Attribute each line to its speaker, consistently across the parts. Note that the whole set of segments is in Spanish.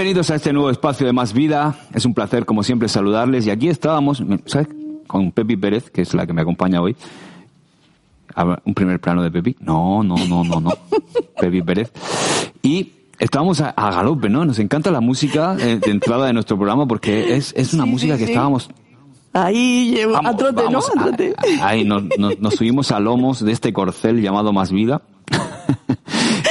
Speaker 1: Bienvenidos a este nuevo espacio de Más Vida. Es un placer, como siempre, saludarles. Y aquí estábamos, ¿sabes? Con Pepi Pérez, que es la que me acompaña hoy. Un primer plano de Pepi. No, no, no, no, no. Pepi Pérez. Y estábamos a, galope, ¿no? Nos encanta la música eh, de entrada de nuestro programa porque es, es una música que estábamos
Speaker 2: Ahí llevo a trote, ¿no?
Speaker 1: ahí nos, nos, subimos a lomos de este corcel llamado Más Vida.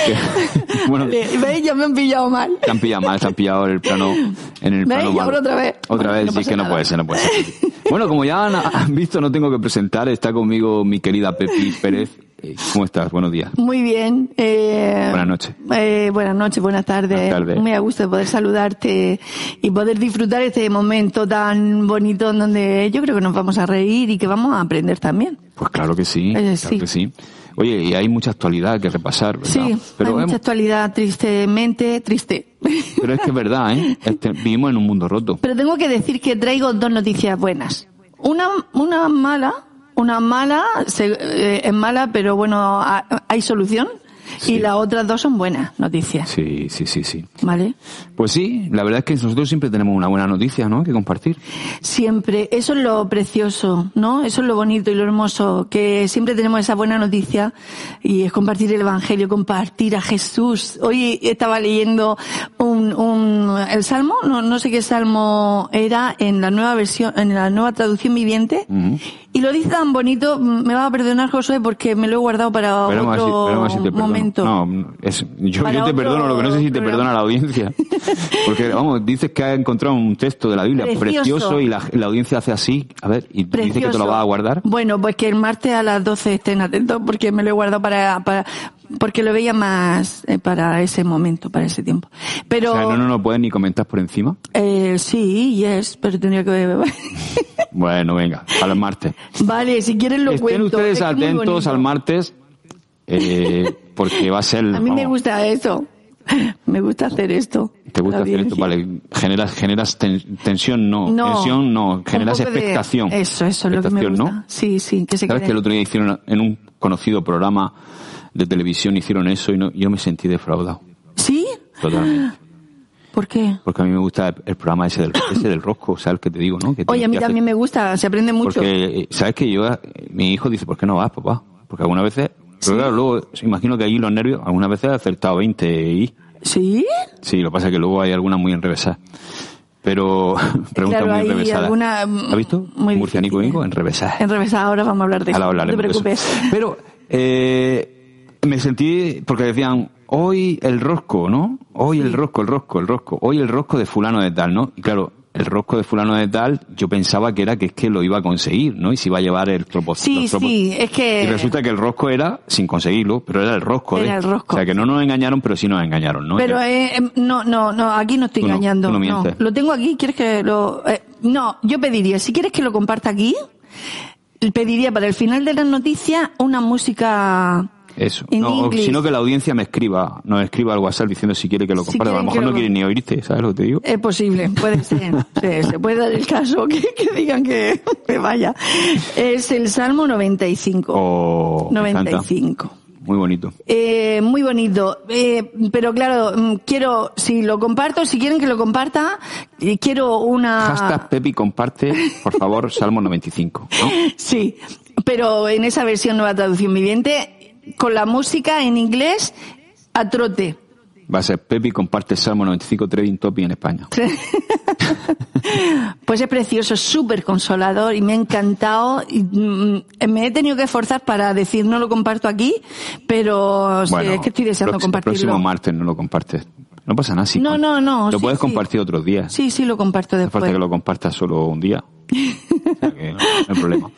Speaker 2: bueno, ¿Veis? Ya me han pillado mal.
Speaker 1: Te han pillado mal, te han pillado el plano, en el plano
Speaker 2: ¿Veis? otra vez.
Speaker 1: Otra vez, sí que no puede ser, no puede ser. bueno, como ya han, visto, no tengo que presentar, está conmigo mi querida Pepi Pérez. Eh, ¿Cómo estás? Buenos días.
Speaker 2: Muy bien.
Speaker 1: Eh, buenas noches.
Speaker 2: Eh, buenas noches, buenas tardes. Buenas Muy a gusto de poder saludarte y poder disfrutar este momento tan bonito en donde yo creo que nos vamos a reír y que vamos a aprender también.
Speaker 1: Pues claro que sí, eh, claro que sí. Oye, y hay mucha actualidad que repasar, ¿verdad?
Speaker 2: Sí, Pero hay mucha actualidad, tristemente, triste.
Speaker 1: Pero es que es verdad, ¿eh? Este, vivimos en un mundo roto.
Speaker 2: Pero tengo que decir que traigo dos noticias buenas. Una, una mala, una mala, eh, es mala, pero bueno, hay solución. Y las otras dos son buenas noticias.
Speaker 1: Sí, sí, sí, sí.
Speaker 2: ¿Vale?
Speaker 1: Pues sí, la verdad es que nosotros siempre tenemos una buena noticia, ¿no? Que compartir.
Speaker 2: Siempre. Eso es lo precioso, ¿no? Eso es lo bonito y lo hermoso, que siempre tenemos esa buena noticia y es compartir el Evangelio, compartir a Jesús. Hoy estaba leyendo un, un el Salmo, no, no sé qué Salmo era en la nueva versión, en la nueva traducción viviente. Y lo dice tan bonito, me va a perdonar José porque me lo he guardado para otro momento.
Speaker 1: No, es, yo, te perdono, lo que no sé si te perdona la audiencia. Porque, vamos, dices que ha encontrado un texto de la Biblia precioso, y la, audiencia hace así, a ver, y dice que te lo va a guardar.
Speaker 2: Bueno, pues que el martes a las 12 estén atentos porque me lo he guardado para, para porque lo veía más eh, para ese momento, para ese tiempo. Pero.
Speaker 1: O sea, no, no, no puedes ni comentar por encima.
Speaker 2: Eh, sí, yes, pero tendría que.
Speaker 1: bueno, venga, al martes.
Speaker 2: Vale, si quieren lo
Speaker 1: Estén ustedes atentos al martes, eh, porque va a ser.
Speaker 2: A mí me gusta eso. Me gusta hacer esto.
Speaker 1: ¿Te gusta hacer esto? Vale. Generas, generas tensión, no. Tensión, no. Generas expectación.
Speaker 2: Eso, eso es lo que me gusta. ¿no? Sí, sí. Que se
Speaker 1: ¿Sabes que el otro día hicieron en un conocido programa de televisión hicieron eso y no, yo me sentí defraudado.
Speaker 2: ¿Sí?
Speaker 1: Totalmente.
Speaker 2: ¿Por qué?
Speaker 1: Porque a mí me gusta el programa ese del, ese del rosco, ¿sabes que te digo, no?
Speaker 2: Oye, a mí también me gusta, se aprende mucho.
Speaker 1: Porque, ¿sabes que yo, mi hijo dice, ¿por qué no vas, papá? Porque algunas veces, pero claro, luego, imagino que allí los nervios, algunas veces he acertado 20 y...
Speaker 2: ¿Sí?
Speaker 1: Sí, lo que pasa es que luego hay algunas muy enrevesadas. Pero, pregunta muy enrevesada. Alguna, ¿Has visto? Muy Murcianico enrevesada.
Speaker 2: Enrevesada, ahora vamos a hablar de eso. No te preocupes.
Speaker 1: Pero, eh, me sentí, porque decían, hoy el rosco, ¿no? Hoy el rosco, el rosco, el rosco. Hoy el rosco de fulano de tal, ¿no? Y claro, el rosco de fulano de tal, yo pensaba que era que es que lo iba a conseguir, ¿no? Y si iba a llevar el propósito.
Speaker 2: Sí, sí, es que...
Speaker 1: Y resulta que el rosco era, sin conseguirlo, pero era el rosco.
Speaker 2: Era el rosco.
Speaker 1: O sea, que no nos engañaron, pero sí nos engañaron, ¿no?
Speaker 2: Pero eh, em, no, no, no, aquí no estoy engañando. No, no, Lo tengo aquí, ¿quieres que lo...? Eh, no, yo pediría, si quieres que lo comparta aquí, pediría para el final de la noticia una música
Speaker 1: eso. No, sino que la audiencia me escriba, nos escriba al WhatsApp diciendo si quiere que lo comparte. a lo mejor no quieren ni oírte, ¿sabes lo que te digo?
Speaker 2: Es posible, puede ser. se puede dar el caso que, digan que, me vaya. Es el Salmo 95.
Speaker 1: Oh,
Speaker 2: 95.
Speaker 1: Muy bonito.
Speaker 2: Eh, muy bonito. Eh, pero claro, mm, quiero, si lo comparto, si quieren que lo comparta, eh, quiero una...
Speaker 1: Hashtag Pepi comparte, por favor, Salmo 95. ¿no?
Speaker 2: Sí, pero en esa versión nueva traducción viviente con la música en inglés a trote.
Speaker 1: Va a ser Pepi comparte Salmo 95 Trading Topic en España.
Speaker 2: pues es precioso, súper consolador y me ha encantado. Y, mm, me he tenido que esforzar para decir no lo comparto aquí, pero es que estoy deseando compartirlo.
Speaker 1: El próximo martes no lo compartes. No pasa nada. Si
Speaker 2: no, no, no.
Speaker 1: Lo puedes compartir otros días.
Speaker 2: Sí, sí, lo comparto después.
Speaker 1: No falta que lo compartas solo un día. no, hay problema.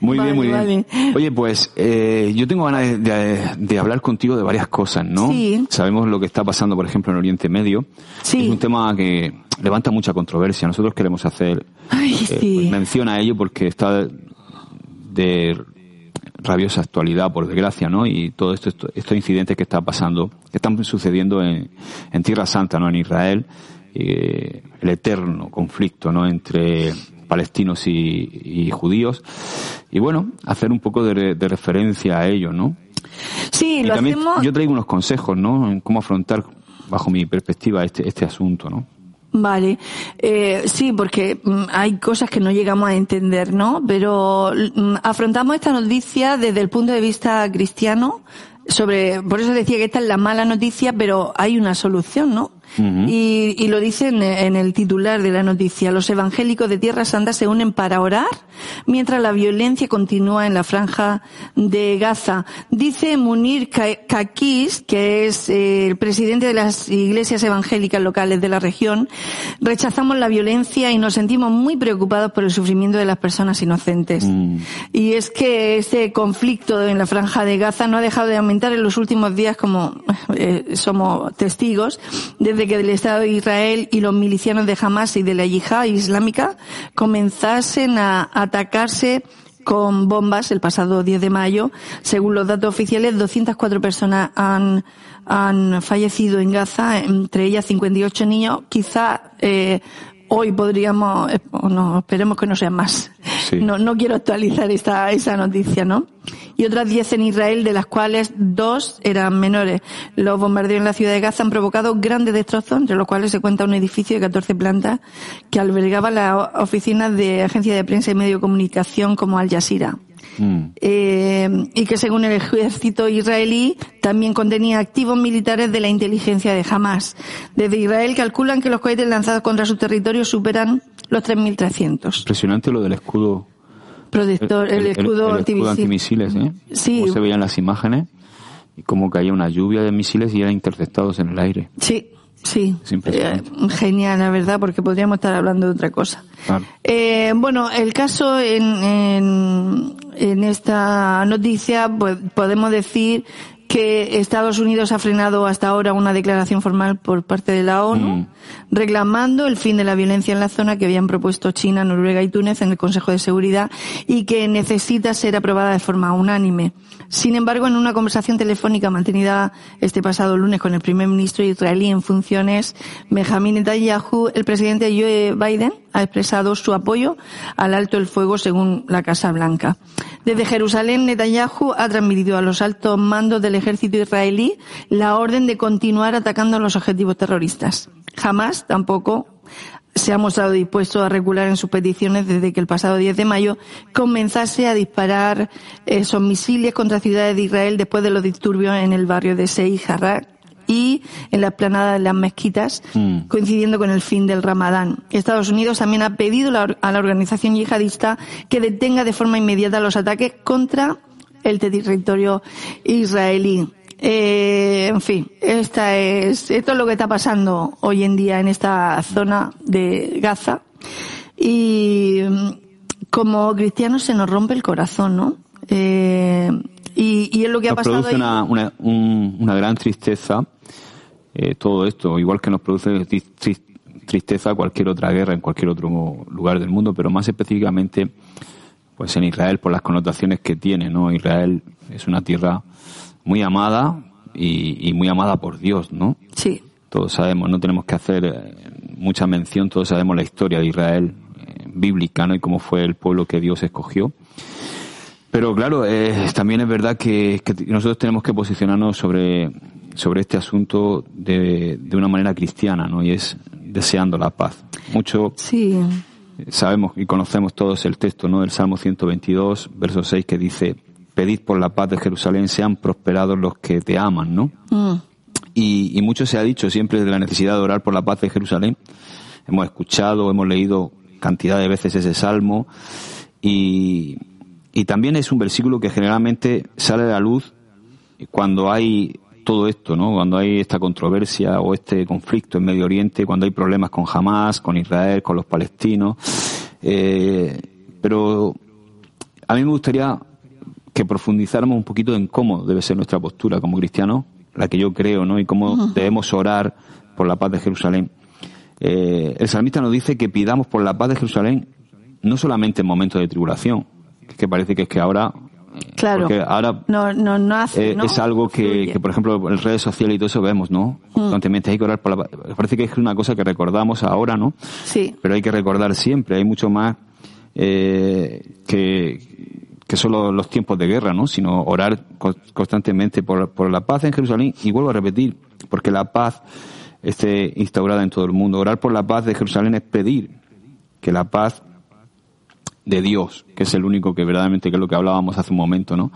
Speaker 1: Muy bien, muy bien. Oye, pues eh, yo tengo ganas de, hablar contigo de varias cosas, ¿no?
Speaker 2: Sí.
Speaker 1: Sabemos lo que está pasando, por ejemplo, en Oriente Medio.
Speaker 2: Sí.
Speaker 1: Es un tema que levanta mucha controversia. Nosotros queremos hacer
Speaker 2: Ay, eh, sí.
Speaker 1: Pues, mención a ello porque está de rabiosa actualidad, por desgracia, ¿no? Y todos esto, estos incidentes que están pasando, que están sucediendo en, en Tierra Santa, ¿no? En Israel, eh, el eterno conflicto, ¿no? Entre palestinos y, judíos. Y bueno, hacer un poco de, referencia a ello, ¿no?
Speaker 2: Sí,
Speaker 1: y
Speaker 2: lo
Speaker 1: también Yo traigo unos consejos, ¿no? En cómo afrontar bajo mi perspectiva, este, este asunto, ¿no?
Speaker 2: Vale, eh, sí, porque mm, hay cosas que no llegamos a entender, ¿no? Pero mm, afrontamos esta noticia desde el punto de vista cristiano, sobre, por eso decía que esta es la mala noticia, pero hay una solución, ¿no? Y, y, lo dicen en el titular de la noticia. Los evangélicos de Tierra Santa se unen para orar mientras la violencia continúa en la franja de Gaza. Dice Munir Kakis, que es eh, el presidente de las iglesias evangélicas locales de la región, rechazamos la violencia y nos sentimos muy preocupados por el sufrimiento de las personas inocentes. Mm. Y es que este conflicto en la franja de Gaza no ha dejado de aumentar en los últimos días, como eh, somos testigos, desde de que el Estado de Israel y los milicianos de Hamas y de la yihad islámica comenzasen a atacarse con bombas el pasado 10 de mayo. Según los datos oficiales, 204 personas han, han fallecido en Gaza, entre ellas 58 niños. Quizá eh, hoy podríamos, eh, no, esperemos que no sean más. No, no quiero actualizar esta, esa noticia, ¿no? Y otras 10 en Israel, de las cuales dos eran menores. Los bombardeos en la ciudad de Gaza han provocado grandes destrozos, entre los cuales se cuenta un edificio de 14 plantas que albergaba las oficinas de agencias de prensa y medio de comunicación como Al Jazeera. Mm. Eh, y que según el ejército israelí también contenía activos militares de la inteligencia de Hamas. Desde Israel calculan que los cohetes lanzados contra su territorio superan los 3.300.
Speaker 1: Impresionante lo del escudo.
Speaker 2: Protector, el, escudo,
Speaker 1: antimisiles, ¿eh?
Speaker 2: Sí.
Speaker 1: se veían las imágenes y cómo caía una lluvia de misiles y eran interceptados en el aire.
Speaker 2: Sí, Sí, eh, genial, la verdad, porque podríamos estar hablando de otra cosa. Eh, bueno, el caso en, en, en, esta noticia, pues podemos decir que Estados Unidos ha frenado hasta ahora una declaración formal por parte de la ONU mm. reclamando el fin de la violencia en la zona que habían propuesto China, Noruega y Túnez en el Consejo de Seguridad y que necesita ser aprobada de forma unánime. Sin embargo, en una conversación telefónica mantenida este pasado lunes con el primer ministro israelí en funciones, Benjamin Netanyahu, el presidente Joe Biden ha expresado su apoyo al alto el fuego según la Casa Blanca. Desde Jerusalén, Netanyahu ha transmitido a los altos mandos del ejército israelí la orden de continuar atacando los objetivos terroristas. Jamás tampoco se ha mostrado dispuesto a recular en sus peticiones desde que el pasado 10 de mayo comenzase a disparar esos misiles contra ciudades de Israel después de los disturbios en el barrio de Sei y en la explanada de las mezquitas, mm. coincidiendo con el fin del Ramadán. Estados Unidos también ha pedido a la organización yihadista que detenga de forma inmediata los ataques contra el territorio israelí. Eh, en fin, esta es, esto es lo que está pasando hoy en día en esta zona de Gaza. Y mm, como cristianos se nos rompe el corazón, ¿no? Eh, y, es lo que ha pasado.
Speaker 1: Produce una, una, una gran tristeza eh, todo esto, igual que nos produce tristeza cualquier otra guerra en cualquier otro lugar del mundo, pero más específicamente pues en Israel por las connotaciones que tiene, ¿no? Israel es una tierra muy amada y, muy amada por Dios, ¿no?
Speaker 2: Sí.
Speaker 1: Todos sabemos, no tenemos que hacer eh, mucha mención, todos sabemos la historia de Israel eh, bíblica, ¿no? Y cómo fue el pueblo que Dios escogió. Pero claro, también es verdad que, que, nosotros tenemos que posicionarnos sobre sobre este asunto de, de una manera cristiana, ¿no? Y es deseando la paz. Mucho
Speaker 2: sí.
Speaker 1: sabemos y conocemos todos el texto, ¿no? Del Salmo 122, verso 6, que dice, pedid por la paz de Jerusalén, sean prosperados los que te aman, ¿no? Mm. Y, y mucho se ha dicho siempre de la necesidad de orar por la paz de Jerusalén. Hemos escuchado, hemos leído cantidad de veces ese salmo y, y también es un versículo que generalmente sale a la luz cuando hay todo esto, ¿no? Cuando hay esta controversia o este conflicto en Medio Oriente, cuando hay problemas con Hamas, con Israel, con los palestinos. Eh, pero a mí me gustaría que profundizáramos un poquito en cómo debe ser nuestra postura como cristianos, la que yo creo, ¿no? Y cómo debemos orar por la paz de Jerusalén. Eh, el salmista nos dice que pidamos por la paz de Jerusalén no solamente en momentos de tribulación, que parece que es que ahora
Speaker 2: Claro.
Speaker 1: Porque ahora
Speaker 2: no, no, no hace,
Speaker 1: eh, es algo que, por ejemplo, en redes sociales y todo eso vemos, ¿no? Mm. Constantemente hay que orar por la Parece que es una cosa que recordamos ahora, ¿no?
Speaker 2: Sí.
Speaker 1: Pero hay que recordar siempre. Hay mucho más eh, que, que solo los tiempos de guerra, ¿no? Sino orar constantemente por, por la paz en Jerusalén. Y vuelvo a repetir, porque la paz esté instaurada en todo el mundo. Orar por la paz de Jerusalén es pedir que la paz de Dios, que es el único que verdaderamente, que es lo que hablábamos hace un momento, ¿no?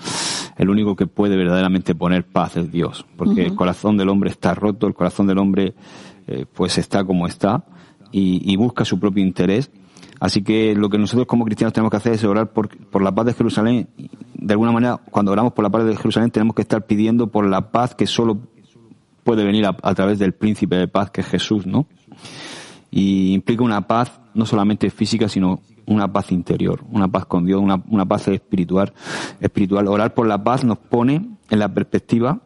Speaker 1: El único que puede verdaderamente poner paz es Dios, porque el corazón del hombre está roto, el corazón del hombre eh, pues está como está y, y, busca su propio interés. Así que lo que nosotros como cristianos tenemos que hacer es orar por, por la paz de Jerusalén. De alguna manera, cuando oramos por la paz de Jerusalén, tenemos que estar pidiendo por la paz que solo puede venir a, a través del príncipe de paz que es Jesús, ¿no? Y implica una paz no solamente física, sino una paz interior, una paz con Dios, una, una paz espiritual, espiritual. Orar por la paz nos pone en la perspectiva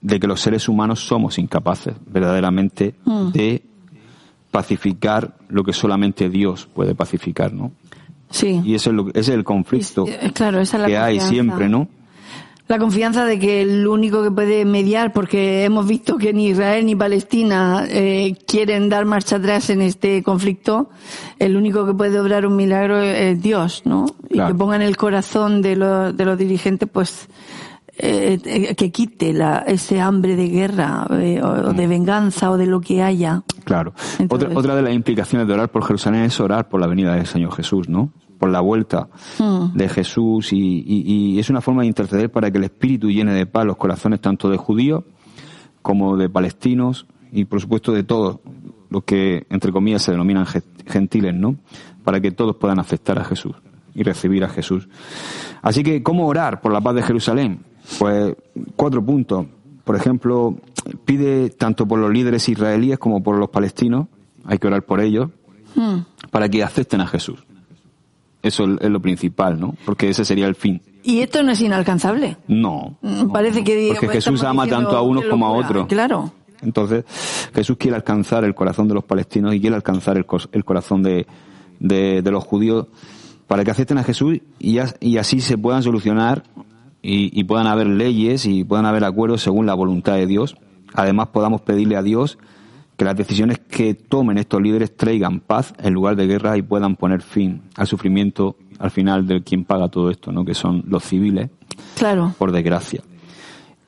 Speaker 1: de que los seres humanos somos incapaces verdaderamente mm. de pacificar lo que solamente Dios puede pacificar, ¿no?
Speaker 2: Sí.
Speaker 1: Y ese es, lo, ese es el conflicto
Speaker 2: claro, esa es la
Speaker 1: que hay siempre, ¿no?
Speaker 2: La confianza de que el único que puede mediar, porque hemos visto que ni Israel ni Palestina eh, quieren dar marcha atrás en este conflicto, el único que puede obrar un milagro es Dios, ¿no? Y que ponga en el corazón de, los de los dirigentes, pues, eh, eh, que quite la, ese hambre de guerra eh, o, de mm. venganza o de lo que haya.
Speaker 1: Claro. Otra, otra de las implicaciones de orar por Jerusalén es orar por la venida del Señor Jesús, ¿no? Por la vuelta hmm. de Jesús y, es una forma de interceder para que el Espíritu llene de paz los corazones tanto de judíos como de palestinos y por supuesto de todos los que entre comillas se denominan gentiles, ¿no? Para que todos puedan aceptar a Jesús y recibir a Jesús. Así que, ¿cómo orar por la paz de Jerusalén? Pues cuatro puntos. Por ejemplo, pide tanto por los líderes israelíes como por los palestinos, hay que orar por ellos, hmm. para que acepten a Jesús. Eso es lo principal, ¿no? Porque ese sería el fin.
Speaker 2: ¿Y esto no es inalcanzable?
Speaker 1: No.
Speaker 2: Mm, parece que...
Speaker 1: Porque Jesús ama tanto a unos como a otros.
Speaker 2: Claro.
Speaker 1: Entonces, Jesús quiere alcanzar el corazón de los palestinos y quiere alcanzar el, el corazón de, de, los judíos para que acepten a Jesús y, y así se puedan solucionar y, y, puedan haber leyes y puedan haber acuerdos según la voluntad de Dios. Además, podamos pedirle a Dios que las decisiones que tomen estos líderes traigan paz en lugar de guerra y puedan poner fin al sufrimiento al final de quien paga todo esto, ¿no? que son los civiles,
Speaker 2: claro.
Speaker 1: por desgracia.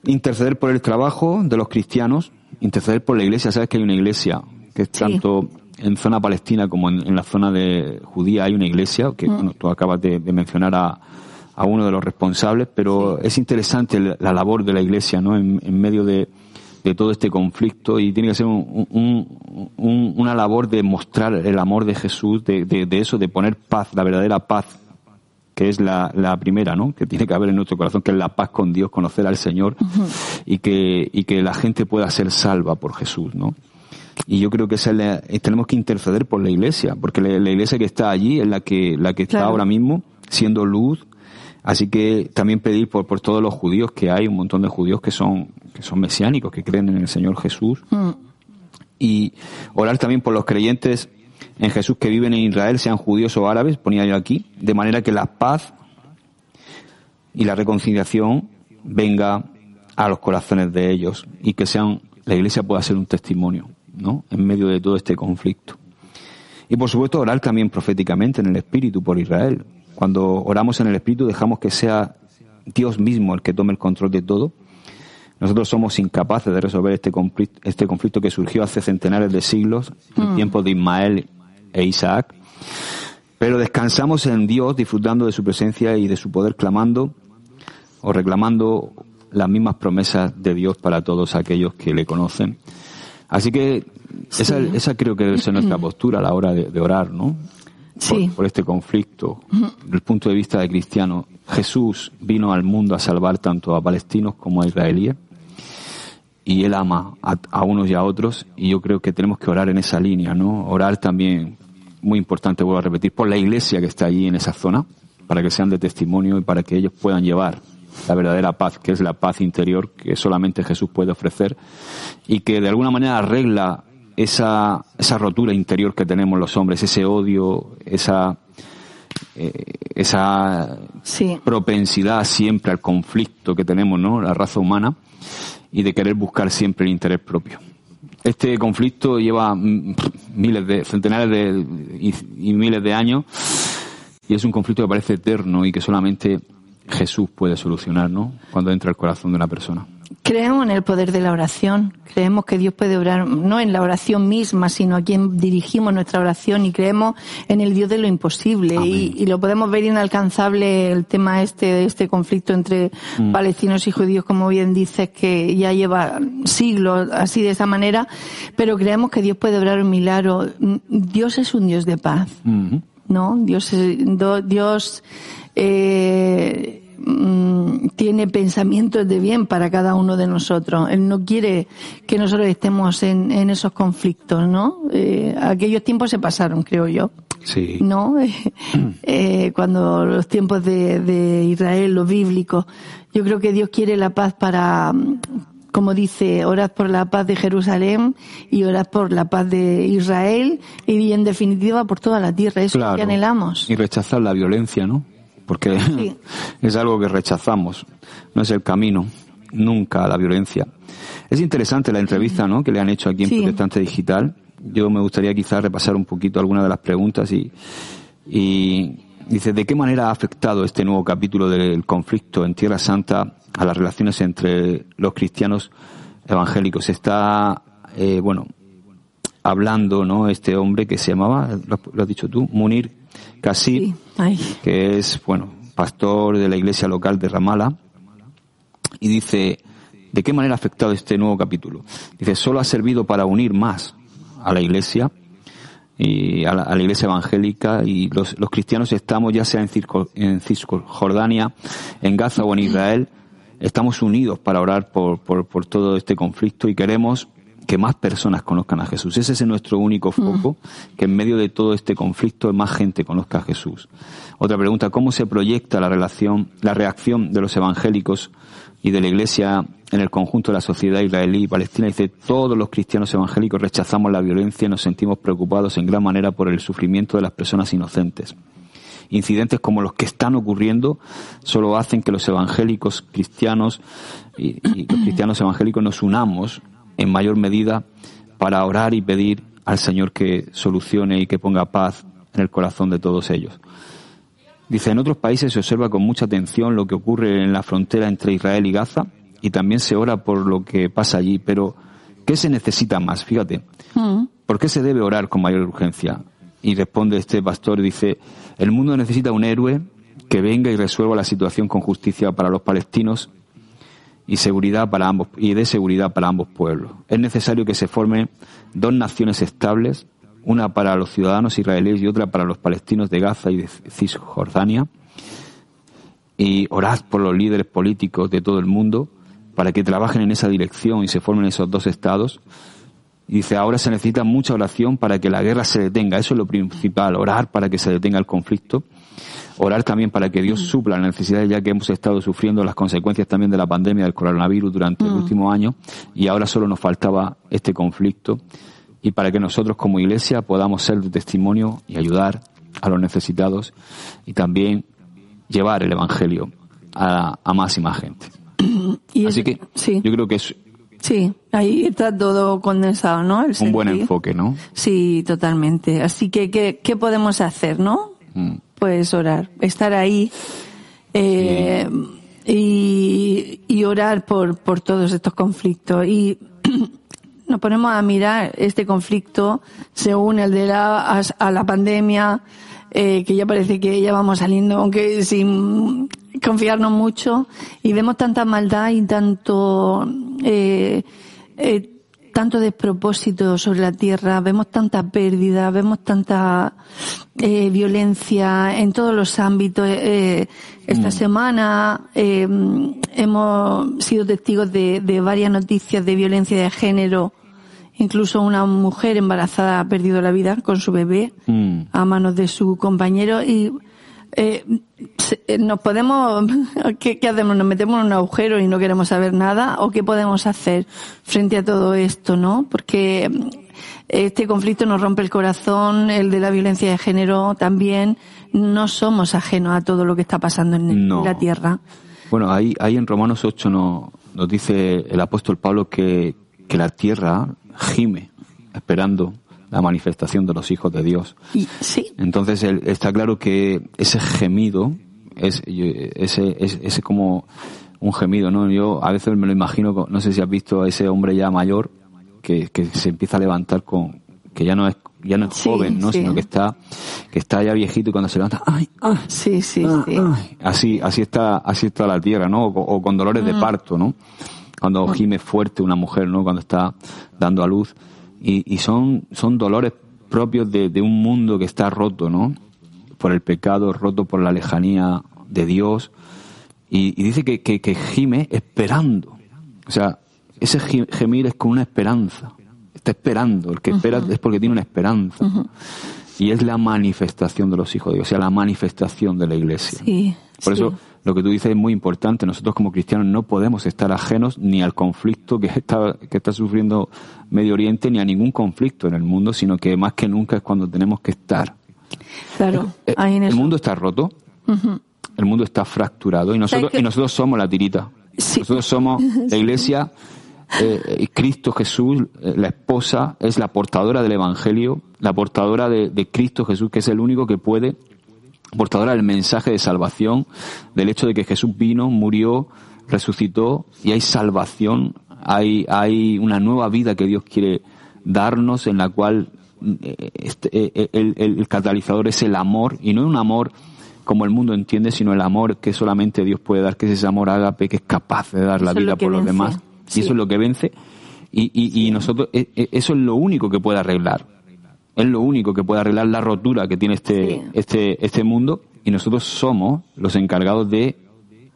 Speaker 1: Interceder por el trabajo de los cristianos, interceder por la iglesia, sabes que hay una iglesia que es tanto en zona palestina como en, la zona de judía hay una iglesia, que mm. tú acabas de, mencionar a, a, uno de los responsables, pero es interesante la, labor de la iglesia, ¿no? en medio de, de todo este conflicto y tiene que ser una labor de mostrar el amor de Jesús, de, de, eso, de poner paz, la verdadera paz, que es la, la, primera, ¿no? Que tiene que haber en nuestro corazón, que es la paz con Dios, conocer al Señor y que, y que la gente pueda ser salva por Jesús, ¿no? Y yo creo que esa tenemos que interceder por la iglesia, porque la, iglesia que está allí es la que, la que está ahora mismo siendo luz, Así que también pedir por, por todos los judíos que hay, un montón de judíos que son, que son mesiánicos, que creen en el Señor Jesús. Y orar también por los creyentes en Jesús que viven en Israel, sean judíos o árabes, ponía yo aquí, de manera que la paz y la reconciliación venga a los corazones de ellos y que sean, la iglesia pueda ser un testimonio, ¿no? En medio de todo este conflicto. Y por supuesto orar también proféticamente en el Espíritu por Israel, cuando oramos en el Espíritu dejamos que sea Dios mismo el que tome el control de todo. Nosotros somos incapaces de resolver este conflicto, este conflicto que surgió hace centenares de siglos, en mm. tiempos de Ismael e Isaac. Pero descansamos en Dios, disfrutando de su presencia y de su poder, clamando o reclamando las mismas promesas de Dios para todos aquellos que le conocen. Así que esa, esa creo que debe ser nuestra postura a la hora de, de orar, ¿no? por, este conflicto. Desde el punto de vista de cristiano, Jesús vino al mundo a salvar tanto a palestinos como a israelíes y él ama a, unos y a otros y yo creo que tenemos que orar en esa línea, ¿no? Orar también, muy importante, vuelvo a repetir, por la iglesia que está allí en esa zona, para que sean de testimonio y para que ellos puedan llevar la verdadera paz, que es la paz interior que solamente Jesús puede ofrecer y que de alguna manera arregla esa, esa rotura interior que tenemos los hombres, ese odio, esa, eh, esa propensidad siempre al conflicto que tenemos, ¿no? La raza humana y de querer buscar siempre el interés propio. Este conflicto lleva miles de, centenares de, y, miles de años y es un conflicto que parece eterno y que solamente Jesús puede solucionar, ¿no? Cuando entra al corazón de una persona.
Speaker 2: Creemos en el poder de la oración, creemos que Dios puede orar no en la oración misma, sino a quien dirigimos nuestra oración y creemos en el Dios de lo imposible y, y, lo podemos ver inalcanzable el tema este de este conflicto entre mm. palestinos y judíos, como bien dices, que ya lleva siglos así de esa manera, pero creemos que Dios puede obrar un milagro. Dios es un Dios de paz, ¿no? Dios es, Dios eh, Mm, tiene pensamientos de bien para cada uno de nosotros. Él no quiere que nosotros estemos en, en esos conflictos, ¿no? Eh, aquellos tiempos se pasaron, creo yo.
Speaker 1: Sí.
Speaker 2: ¿No? eh, cuando los tiempos de, de Israel, los bíblicos, yo creo que Dios quiere la paz para, como dice, orad por la paz de Jerusalén y orad por la paz de Israel y en definitiva por toda la tierra. Eso es lo que anhelamos.
Speaker 1: Y rechazar la violencia, ¿no? Porque es algo que rechazamos, no es el camino, nunca la violencia. Es interesante la entrevista ¿no? que le han hecho aquí en Protestante Digital. Yo me gustaría quizás repasar un poquito algunas de las preguntas y, y dice, ¿de qué manera ha afectado este nuevo capítulo del conflicto en Tierra Santa a las relaciones entre los cristianos evangélicos? Está, eh, bueno, hablando, ¿no? Este hombre que se llamaba, lo, has dicho tú, Munir Kasir, que es, bueno, pastor de la iglesia local de Ramala, y dice, ¿de qué manera ha afectado este nuevo capítulo? Dice, solo ha servido para unir más a la iglesia y a la, iglesia evangélica y los, los, cristianos estamos ya sea en, en Cisjordania, en Gaza o en Israel, estamos unidos para orar por, por, por todo este conflicto y queremos que más personas conozcan a Jesús. Ese es nuestro único mm. foco, que en medio de todo este conflicto más gente conozca a Jesús. Otra pregunta, ¿cómo se proyecta la relación, la reacción de los evangélicos y de la iglesia en el conjunto de la sociedad israelí y palestina? Dice, todos los cristianos evangélicos rechazamos la violencia y nos sentimos preocupados en gran manera por el sufrimiento de las personas inocentes. Incidentes como los que están ocurriendo solo hacen que los evangélicos cristianos y, y los cristianos evangélicos nos unamos en mayor medida para orar y pedir al Señor que solucione y que ponga paz en el corazón de todos ellos. Dice, en otros países se observa con mucha atención lo que ocurre en la frontera entre Israel y Gaza y también se ora por lo que pasa allí, pero ¿qué se necesita más? Fíjate, mm. ¿por qué se debe orar con mayor urgencia? Y responde este pastor, dice, el mundo necesita un héroe que venga y resuelva la situación con justicia para los palestinos y seguridad para ambos y de seguridad para ambos pueblos. Es necesario que se formen dos naciones estables, una para los ciudadanos israelíes y otra para los palestinos de Gaza y de Cisjordania. Y orad por los líderes políticos de todo el mundo para que trabajen en esa dirección y se formen esos dos estados. Y dice, ahora se necesita mucha oración para que la guerra se detenga. Eso es lo principal, orar para que se detenga el conflicto Orar también para que Dios mm. supla las necesidades ya que hemos estado sufriendo las consecuencias también de la pandemia del coronavirus durante el mm. último año y ahora solo nos faltaba este conflicto y para que nosotros como iglesia podamos ser de testimonio y ayudar a los necesitados y también llevar el Evangelio a, más y más gente. Así que yo creo que es
Speaker 2: Sí, ahí está todo condensado, ¿no?
Speaker 1: un buen enfoque, ¿no?
Speaker 2: Sí, totalmente. Así que, ¿qué, qué podemos hacer, no? Mm pues orar, estar ahí eh, y, orar por, por todos estos conflictos. Y nos ponemos a mirar este conflicto según el de la, a, la pandemia, eh, que ya parece que ya vamos saliendo, aunque sin confiarnos mucho, y vemos tanta maldad y tanto eh, tanto despropósito sobre la tierra, vemos tanta pérdida, vemos tanta eh, violencia en todos los ámbitos. Eh, esta mm. semana eh, hemos sido testigos de, de, varias noticias de violencia de género. Incluso una mujer embarazada ha perdido la vida con su bebé mm. a manos de su compañero y eh, eh, nos podemos, ¿qué, hacemos? ¿Nos metemos en un agujero y no queremos saber nada? ¿O qué podemos hacer frente a todo esto, no? Porque mm, este conflicto nos rompe el corazón, el de la violencia de género también. No somos ajenos a todo lo que está pasando en, la tierra.
Speaker 1: Bueno, ahí, ahí en Romanos 8 nos, nos dice el apóstol Pablo que, que la tierra gime esperando la manifestación de los hijos de Dios.
Speaker 2: sí.
Speaker 1: Entonces está claro que ese gemido, es, ese, ese como un gemido, ¿no? Yo a veces me lo imagino, no sé si has visto a ese hombre ya mayor que, que se empieza a levantar con, que ya no es ya no es joven, ¿no? Sino que está, que está ya viejito y cuando se levanta, ¡ay! ay
Speaker 2: sí, sí, sí.
Speaker 1: Así, así está, así está la tierra, ¿no? O, con dolores de mm. parto, ¿no? Cuando mm. gime fuerte una mujer, ¿no? Cuando está dando a luz. Y, y son, son dolores propios de, de, un mundo que está roto, ¿no? Por el pecado, roto por la lejanía de Dios. Y, y dice que, que, que gime esperando. O sea, ese gemir es con una esperanza está esperando. El que espera es porque tiene una esperanza. Y es la manifestación de los hijos de Dios, o sea, la manifestación de la iglesia. Por eso lo que tú dices es muy importante. Nosotros como cristianos no podemos estar ajenos ni al conflicto que está, que está sufriendo Medio Oriente, ni a ningún conflicto en el mundo, sino que más que nunca es cuando tenemos que estar.
Speaker 2: Claro,
Speaker 1: eh, el, mundo está roto, el mundo está fracturado y nosotros, y nosotros somos la tirita. Nosotros somos la iglesia eh, Cristo Jesús, eh, la esposa, es la portadora del Evangelio, la portadora de, Cristo Jesús, que es el único que puede, portadora del mensaje de salvación, del hecho de que Jesús vino, murió, resucitó y hay salvación, hay, hay una nueva vida que Dios quiere darnos en la cual eh, este, el, catalizador es el amor y no un amor como el mundo entiende, sino el amor que solamente Dios puede dar, que es ese amor ágape que es capaz de dar la vida por los demás. Y eso es lo que vence. Y, y, y nosotros, e, e, eso es lo único que puede arreglar. Es lo único que puede arreglar la rotura que tiene este, este, este mundo. Y nosotros somos los encargados de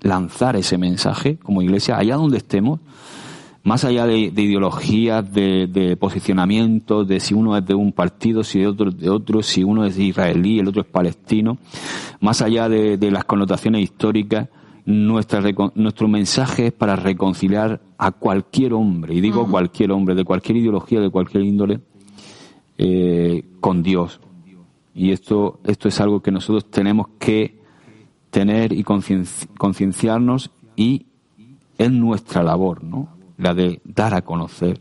Speaker 1: lanzar ese mensaje como iglesia allá donde estemos, más allá de, ideologías, de, de posicionamientos, de si uno es de un partido, si de otro, de otro, si uno es israelí, el otro es palestino, más allá de, de las connotaciones históricas, nuestra, nuestro mensaje es para reconciliar a cualquier hombre, y digo cualquier hombre, de cualquier ideología, de cualquier índole, eh, con Dios. Y esto, esto es algo que nosotros tenemos que tener y concienciarnos y es nuestra labor, ¿no? La de dar a conocer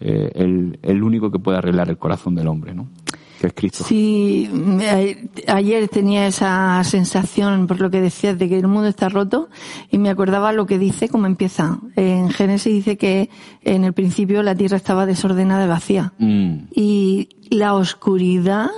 Speaker 1: eh, el, el único que puede arreglar el corazón del hombre, ¿no?
Speaker 2: Sí, ayer tenía esa sensación por lo que decías de que el mundo está roto y me acordaba lo que dice, cómo empieza. En Génesis dice que en el principio la tierra estaba desordenada y vacía. Mm. Y la oscuridad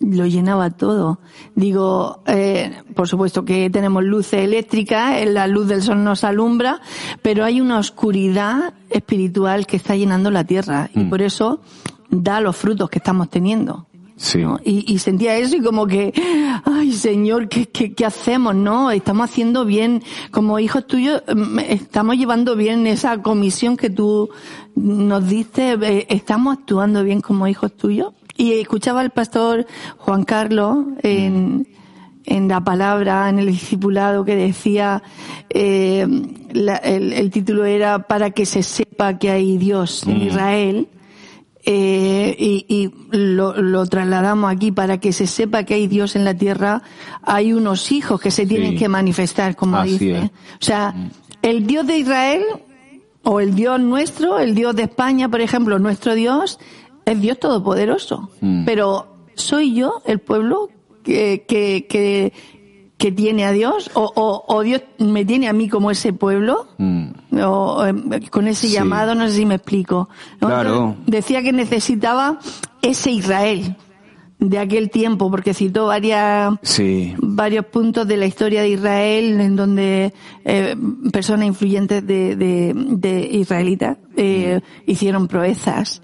Speaker 2: lo llenaba todo. Digo, eh, por supuesto que tenemos luz eléctrica, la luz del sol nos alumbra, pero hay una oscuridad espiritual que está llenando la tierra y mm. por eso da los frutos que estamos teniendo.
Speaker 1: Sí.
Speaker 2: Y, sentía eso y como que, ay Señor, ¿qué, ¿qué, qué, hacemos? ¿No? Estamos haciendo bien, como hijos tuyos, mm, estamos llevando bien esa comisión que tú nos diste, eh, estamos actuando bien como hijos tuyos. Y escuchaba al pastor Juan Carlos en, en la palabra, en el discipulado que decía, eh, el, el, título era para que se sepa que hay Dios en mm. Israel eh, y, y lo, lo, trasladamos aquí para que se sepa que hay Dios en la tierra, hay unos hijos que se tienen que manifestar, como dice. O sea, mm. el Dios de Israel, o el Dios nuestro, el Dios de España, por ejemplo, nuestro Dios, es Dios todopoderoso. Mm. Pero soy yo, el pueblo, que, que, que, que tiene a Dios o, o, Dios me tiene a mí como ese pueblo mm. o, em, con ese llamado no sé si me explico
Speaker 1: claro.
Speaker 2: decía que necesitaba ese Israel de aquel tiempo porque citó varias varios puntos de la historia de Israel en donde eh, personas influyentes de, de, de israelitas eh, mm. hicieron proezas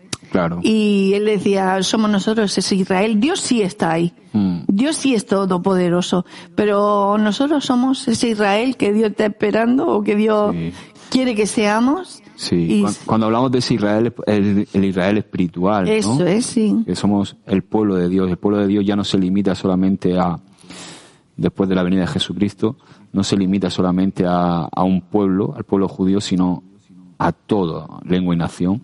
Speaker 2: y él decía, somos nosotros, es Israel. Dios sí está ahí. Mm. Dios sí es todopoderoso. Pero nosotros somos ese Israel que Dios está esperando o que Dios quiere que seamos.
Speaker 1: Sí, cuando, hablamos de ese Israel, el, el Israel espiritual.
Speaker 2: Eso es, sí.
Speaker 1: Que somos el pueblo de Dios. El pueblo de Dios ya no se limita solamente a, después de la venida de Jesucristo, no se limita solamente a, a un pueblo, al pueblo judío, sino a todo, lengua y nación.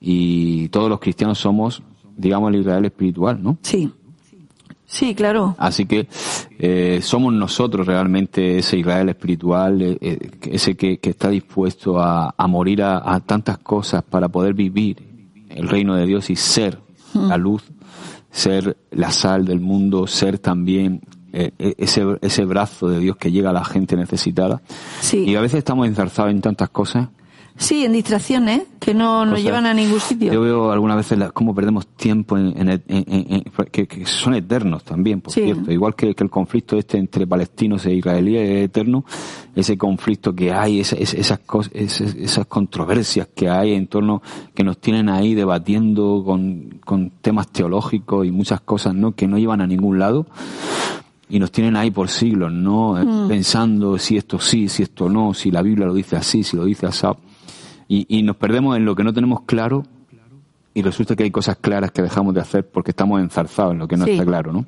Speaker 1: Y todos los cristianos somos, digamos, el Israel espiritual, ¿no?
Speaker 2: Sí. Sí, claro.
Speaker 1: Así que eh, somos nosotros realmente ese Israel espiritual, eh, eh, ese que, está dispuesto a, morir a, tantas cosas para poder vivir el reino de Dios y ser la luz, ser la sal del mundo, ser también eh, ese, ese brazo de Dios que llega a la gente necesitada.
Speaker 2: Sí.
Speaker 1: Y a veces estamos enzarzados en tantas cosas.
Speaker 2: Sí, en distracciones que no nos
Speaker 1: cosas-
Speaker 2: llevan a ningún sitio.
Speaker 1: Yo veo algunas veces la- cómo perdemos tiempo en, en- en- en- en- que, que son eternos también, por
Speaker 2: Sí.
Speaker 1: cierto. Igual que, que el conflicto este entre palestinos e israelíes es eterno, ese conflicto que hay, esa- esa- esas, cos- esas, esas controversias que hay en torno, que nos tienen ahí debatiendo con, con temas teológicos y muchas cosas, ¿no? Que no llevan a ningún lado. Y nos tienen ahí por siglos, ¿no?
Speaker 2: Mm.
Speaker 1: Pensando si esto sí, si esto no, si la Biblia lo dice así, si lo dice así. Y, y nos perdemos en lo que no tenemos claro y resulta que hay cosas claras que dejamos de hacer porque estamos enzarzados en lo que no
Speaker 2: Sí.
Speaker 1: está claro, ¿no?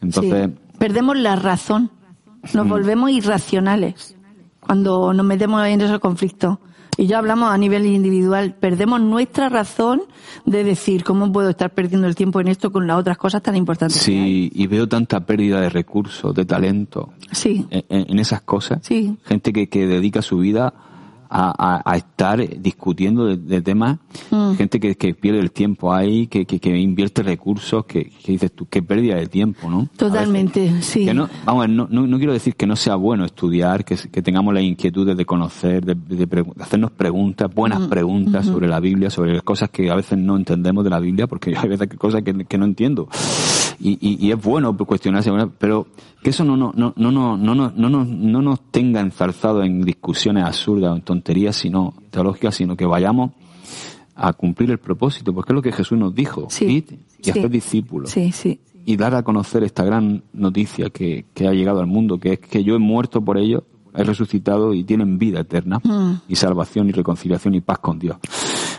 Speaker 1: Entonces,
Speaker 2: Sí. Perdemos la razón. Nos
Speaker 1: Mm.
Speaker 2: volvemos irracionales cuando nos metemos en esos conflictos. Y ya hablamos a nivel individual. Perdemos nuestra razón de decir cómo puedo estar perdiendo el tiempo en esto con las otras cosas tan importantes. que hay.
Speaker 1: sí, y veo tanta pérdida de recursos, de talento
Speaker 2: Sí.
Speaker 1: en, en- en esas cosas.
Speaker 2: Sí.
Speaker 1: Gente que, que dedica su vida a, a- a estar discutiendo de, de temas,
Speaker 2: Mm.
Speaker 1: gente que, que pierde el tiempo ahí, que, que, que invierte recursos, que, dices tú, qué pérdida de tiempo, ¿no?
Speaker 2: Totalmente, sí.
Speaker 1: Que no, vamos, no, no, no quiero decir que no sea bueno estudiar, que, que tengamos las inquietudes de conocer, de, de hacernos preguntas, buenas preguntas sobre la Biblia, sobre las cosas que a veces no entendemos de la Biblia, porque hay veces que cosas que, que no entiendo. Y, y, y es bueno cuestionarse, pero que eso no, no, no, no, no, no, no, no, nos- no nos tenga enzarzados en discusiones absurdas o en tonterías sino, teológicas, sino que vayamos a cumplir el propósito, porque es lo que Jesús nos dijo,
Speaker 2: Sí.
Speaker 1: id y
Speaker 2: Sí.
Speaker 1: hacer discípulos
Speaker 2: sí.
Speaker 1: y dar a conocer esta gran noticia que, que ha llegado al mundo, que es que yo he muerto por ellos, he resucitado y tienen vida eterna
Speaker 2: Mm.
Speaker 1: y salvación y reconciliación y paz con Dios.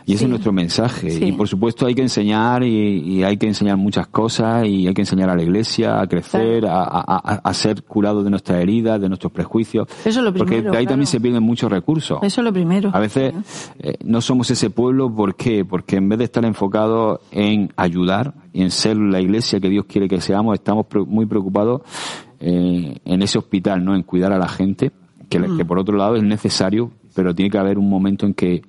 Speaker 1: Y ese
Speaker 2: Sí.
Speaker 1: es nuestro mensaje.
Speaker 2: Sí.
Speaker 1: Y por supuesto hay que enseñar y, y hay que enseñar muchas cosas y hay que enseñar a la iglesia a crecer, a, a- a- a ser curados de nuestras heridas, de nuestros prejuicios.
Speaker 2: Eso es lo
Speaker 1: Porque
Speaker 2: primero,
Speaker 1: de ahí
Speaker 2: claro.
Speaker 1: también se pierden muchos recursos.
Speaker 2: Eso es lo primero.
Speaker 1: A veces eh, no somos ese pueblo, ¿por qué? Porque en vez de estar enfocados en ayudar y en ser la iglesia que Dios quiere que seamos, estamos muy preocupados eh, en ese hospital, ¿no? En cuidar a la gente, que,
Speaker 2: Mm.
Speaker 1: que por otro lado es necesario, pero tiene que haber un momento en que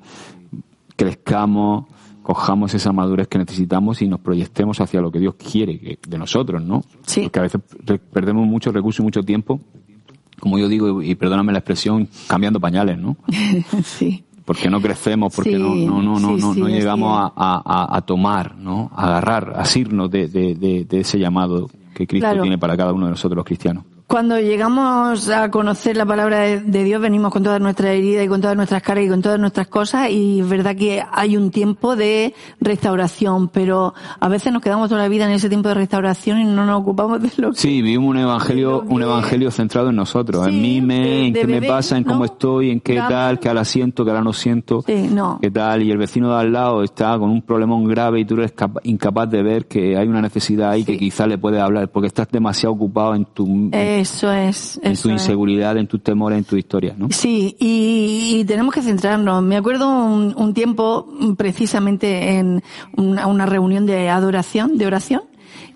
Speaker 1: crezcamos, cojamos esa madurez que necesitamos y nos proyectemos hacia lo que Dios quiere de nosotros, ¿no?
Speaker 2: Sí.
Speaker 1: Porque a veces perdemos mucho recurso y mucho tiempo, como yo digo, y perdóname la expresión, cambiando pañales, ¿no?
Speaker 2: sí.
Speaker 1: porque no crecemos, porque
Speaker 2: Sí,
Speaker 1: no, no, no, no,
Speaker 2: sí,
Speaker 1: no,
Speaker 2: sí,
Speaker 1: no
Speaker 2: es
Speaker 1: llegamos a, a, a- a tomar, ¿no? A agarrar, a asirnos de, de, de, de ese llamado que Cristo
Speaker 2: Claro.
Speaker 1: tiene para cada uno de nosotros los cristianos.
Speaker 2: Cuando llegamos a conocer la palabra de Dios, venimos con todas nuestras heridas y con todas nuestras cargas y con todas nuestras cosas, y es verdad que hay un tiempo de restauración, pero a veces nos quedamos toda la vida en ese tiempo de restauración y no nos ocupamos de lo que...
Speaker 1: Sí, vivimos un evangelio, un evangelio centrado en nosotros,
Speaker 2: Sí,
Speaker 1: en mí, me,
Speaker 2: de-
Speaker 1: en
Speaker 2: de
Speaker 1: qué me pasa, en cómo
Speaker 2: ¿no?
Speaker 1: estoy, en qué tal, que ahora siento, que ahora no siento,
Speaker 2: Sí, no.
Speaker 1: qué tal, y el vecino de al lado está con un problemón grave y tú eres capa- incapaz de ver que hay una necesidad ahí que quizás le puedes hablar, porque estás demasiado ocupado en tu, en,
Speaker 2: Eso es.
Speaker 1: en tu
Speaker 2: es.
Speaker 1: inseguridad, en tus temores, en tu historia, ¿no?
Speaker 2: Sí, y, y tenemos que centrarnos. Me acuerdo un, un tiempo precisamente en una, una reunión de adoración, de oración,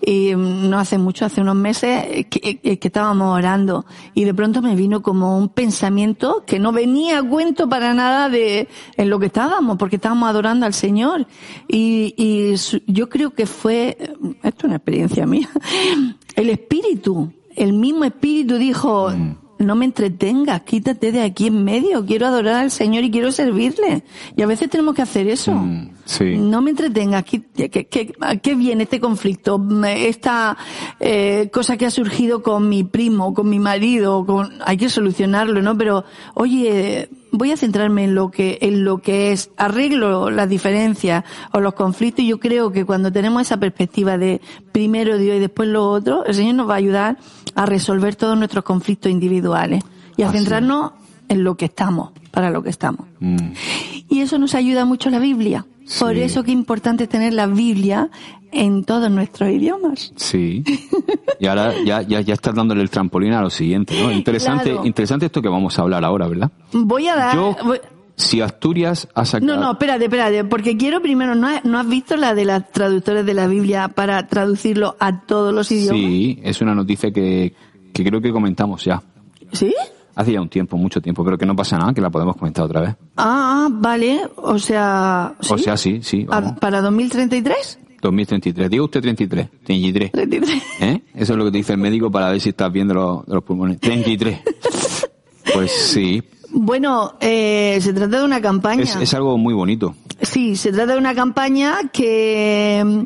Speaker 2: y mm, no hace mucho, hace unos meses, eh, que, que estábamos orando y de pronto me vino como un pensamiento que no venía a cuento para nada de en lo que estábamos, porque estábamos adorando al Señor. Y, yo creo que fue, esto es una experiencia mía, el Espíritu, el mismo Espíritu dijo, no me entretengas, quítate de aquí en medio, quiero adorar al Señor y quiero servirle. Y a veces tenemos que hacer eso.
Speaker 1: Mm, sí.
Speaker 2: No me entretengas, ¿qué, qué, qué- qué viene este conflicto? Esta eh, cosa que ha surgido con mi primo, con mi marido, con, hay que solucionarlo, ¿no? Pero, oye, voy a centrarme en lo que, en lo que es, arreglo las diferencias o los conflictos y yo creo que cuando tenemos esa perspectiva de primero Dios y después lo otro, el Señor nos va a ayudar a resolver todos nuestros conflictos individuales y a
Speaker 1: Así
Speaker 2: centrarnos en lo que estamos, para lo que estamos.
Speaker 1: Mm.
Speaker 2: Y eso nos ayuda mucho la Biblia. Por eso que es importante tener la Biblia en todos nuestros idiomas.
Speaker 1: Sí. Y ahora ya, ya, ya estás dándole el trampolín a lo siguiente, ¿no? Interesante,
Speaker 2: Claro.
Speaker 1: interesante esto que vamos a hablar ahora, ¿verdad?
Speaker 2: Voy a dar...
Speaker 1: Yo,
Speaker 2: voy-
Speaker 1: si Asturias ha sacado...
Speaker 2: No, no, espérate, espérate, porque quiero primero, ¿no, has- ¿no has visto la de las traductores de la Biblia para traducirlo a todos los idiomas?
Speaker 1: Sí, es una noticia que, que creo que comentamos ya.
Speaker 2: ¿Sí?
Speaker 1: Hace ya un tiempo, mucho tiempo, pero que no pasa nada, que la podemos comentar otra vez.
Speaker 2: Ah, ah, vale, o sea...
Speaker 1: O
Speaker 2: ¿sí?
Speaker 1: sea, sí, sí,
Speaker 2: ¿A-
Speaker 1: vamos.
Speaker 2: ¿Para 2033?
Speaker 1: 2033. Diga usted 33. 33.
Speaker 2: 33.
Speaker 1: ¿Eh? Eso es lo que te dice el médico para ver si estás bien de los, de los pulmones. 33. Pues sí.
Speaker 2: Bueno, eh, se trata de una campaña.
Speaker 1: Es, es algo muy bonito.
Speaker 2: Sí, se trata de una campaña que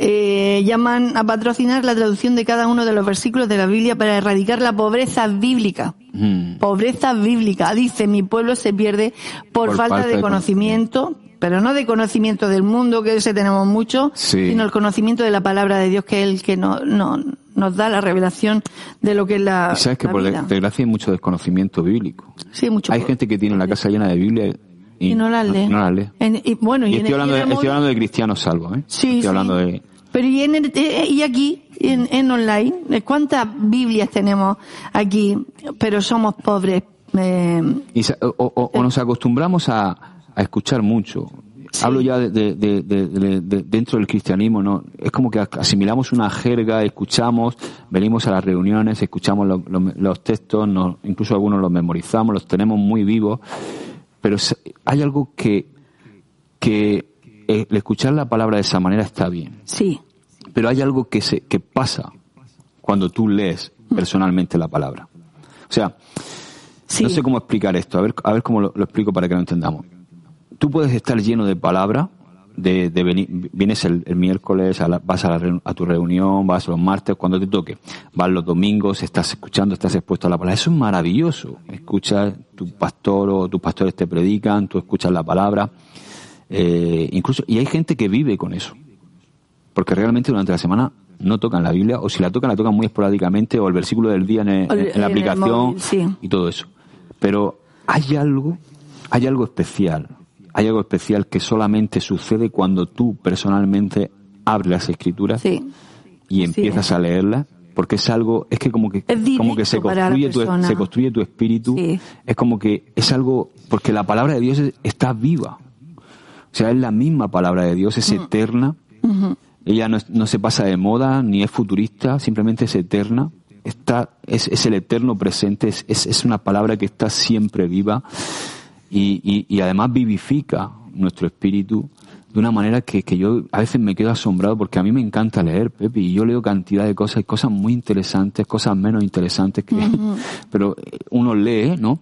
Speaker 2: eh, llaman a patrocinar la traducción de cada uno de los versículos de la Biblia para erradicar la pobreza bíblica.
Speaker 1: Mm.
Speaker 2: Pobreza bíblica. Dice, mi pueblo se pierde por,
Speaker 1: Por
Speaker 2: falta,
Speaker 1: falta
Speaker 2: de,
Speaker 1: de
Speaker 2: conocimiento, pero no de conocimiento del mundo, que ese tenemos mucho,
Speaker 1: Sí.
Speaker 2: sino el conocimiento de la palabra de Dios, que es el que no, no- nos da la revelación de lo que es la,
Speaker 1: Y sabes que
Speaker 2: la
Speaker 1: por
Speaker 2: vida.
Speaker 1: desgracia hay mucho desconocimiento bíblico.
Speaker 2: Sí, mucho.
Speaker 1: Hay gente que tiene la casa llena de Biblia y,
Speaker 2: y no las lee.
Speaker 1: No las lee.
Speaker 2: En- y, bueno, y,
Speaker 1: Y
Speaker 2: en
Speaker 1: estoy
Speaker 2: el-
Speaker 1: hablando, de,
Speaker 2: en
Speaker 1: estoy hablando de cristianos salvos, ¿eh?
Speaker 2: Sí,
Speaker 1: estoy
Speaker 2: sí.
Speaker 1: hablando de...
Speaker 2: Pero y, en el- eh, y aquí, en, en online, ¿eh? ¿cuántas Biblias tenemos aquí? Pero somos pobres. eh,
Speaker 1: Y o, o- o nos acostumbramos a, a escuchar mucho. Hablo ya de, de- de- de- de- de- dentro del cristianismo, ¿no? Es como que asimilamos una jerga, escuchamos, venimos a las reuniones, escuchamos lo- lo- los textos, nos- incluso algunos los memorizamos, los tenemos muy vivos, pero hay algo que, que eh, el escuchar la palabra de esa manera está bien,
Speaker 2: sí,
Speaker 1: pero hay algo que se que pasa cuando tú lees personalmente la palabra. O sea,
Speaker 2: sí.
Speaker 1: no sé cómo explicar esto, a ver, a ver cómo lo, lo explico para que lo entendamos. Tú puedes estar lleno de palabra, de, de venir, vienes el, el miércoles, a la- vas a, la a tu reunión, vas los martes, cuando te toque, vas los domingos, estás escuchando, estás expuesto a la palabra. Eso es maravilloso. Escuchas, tu pastor o tus pastores te predican, tú escuchas la palabra. Eh, incluso, y hay gente que vive con eso. Porque realmente durante la semana no tocan la Biblia, o si la tocan, la tocan muy esporádicamente, o el versículo del día en, el- la aplicación
Speaker 2: móvil, sí.
Speaker 1: y todo eso. Pero hay algo, hay algo especial, hay algo especial que solamente sucede cuando tú personalmente abres las escrituras
Speaker 2: Sí.
Speaker 1: y empiezas a leerlas, porque es algo, es que como que, como que se construye, tu, se construye tu espíritu,
Speaker 2: Sí.
Speaker 1: es como que es algo, porque la palabra de Dios es- está viva. O sea, es la misma palabra de Dios,
Speaker 2: Mm.
Speaker 1: es eterna. Ella no, es- no se pasa de moda ni es futurista, simplemente es eterna. Está, es, es el eterno presente, es, es, es una palabra que está siempre viva y, y, y además vivifica nuestro espíritu de una manera que, que yo a veces me quedo asombrado porque a mí me encanta leer, Pepe, y yo leo cantidad de cosas, cosas muy interesantes, cosas menos interesantes que, pero uno lee, ¿no?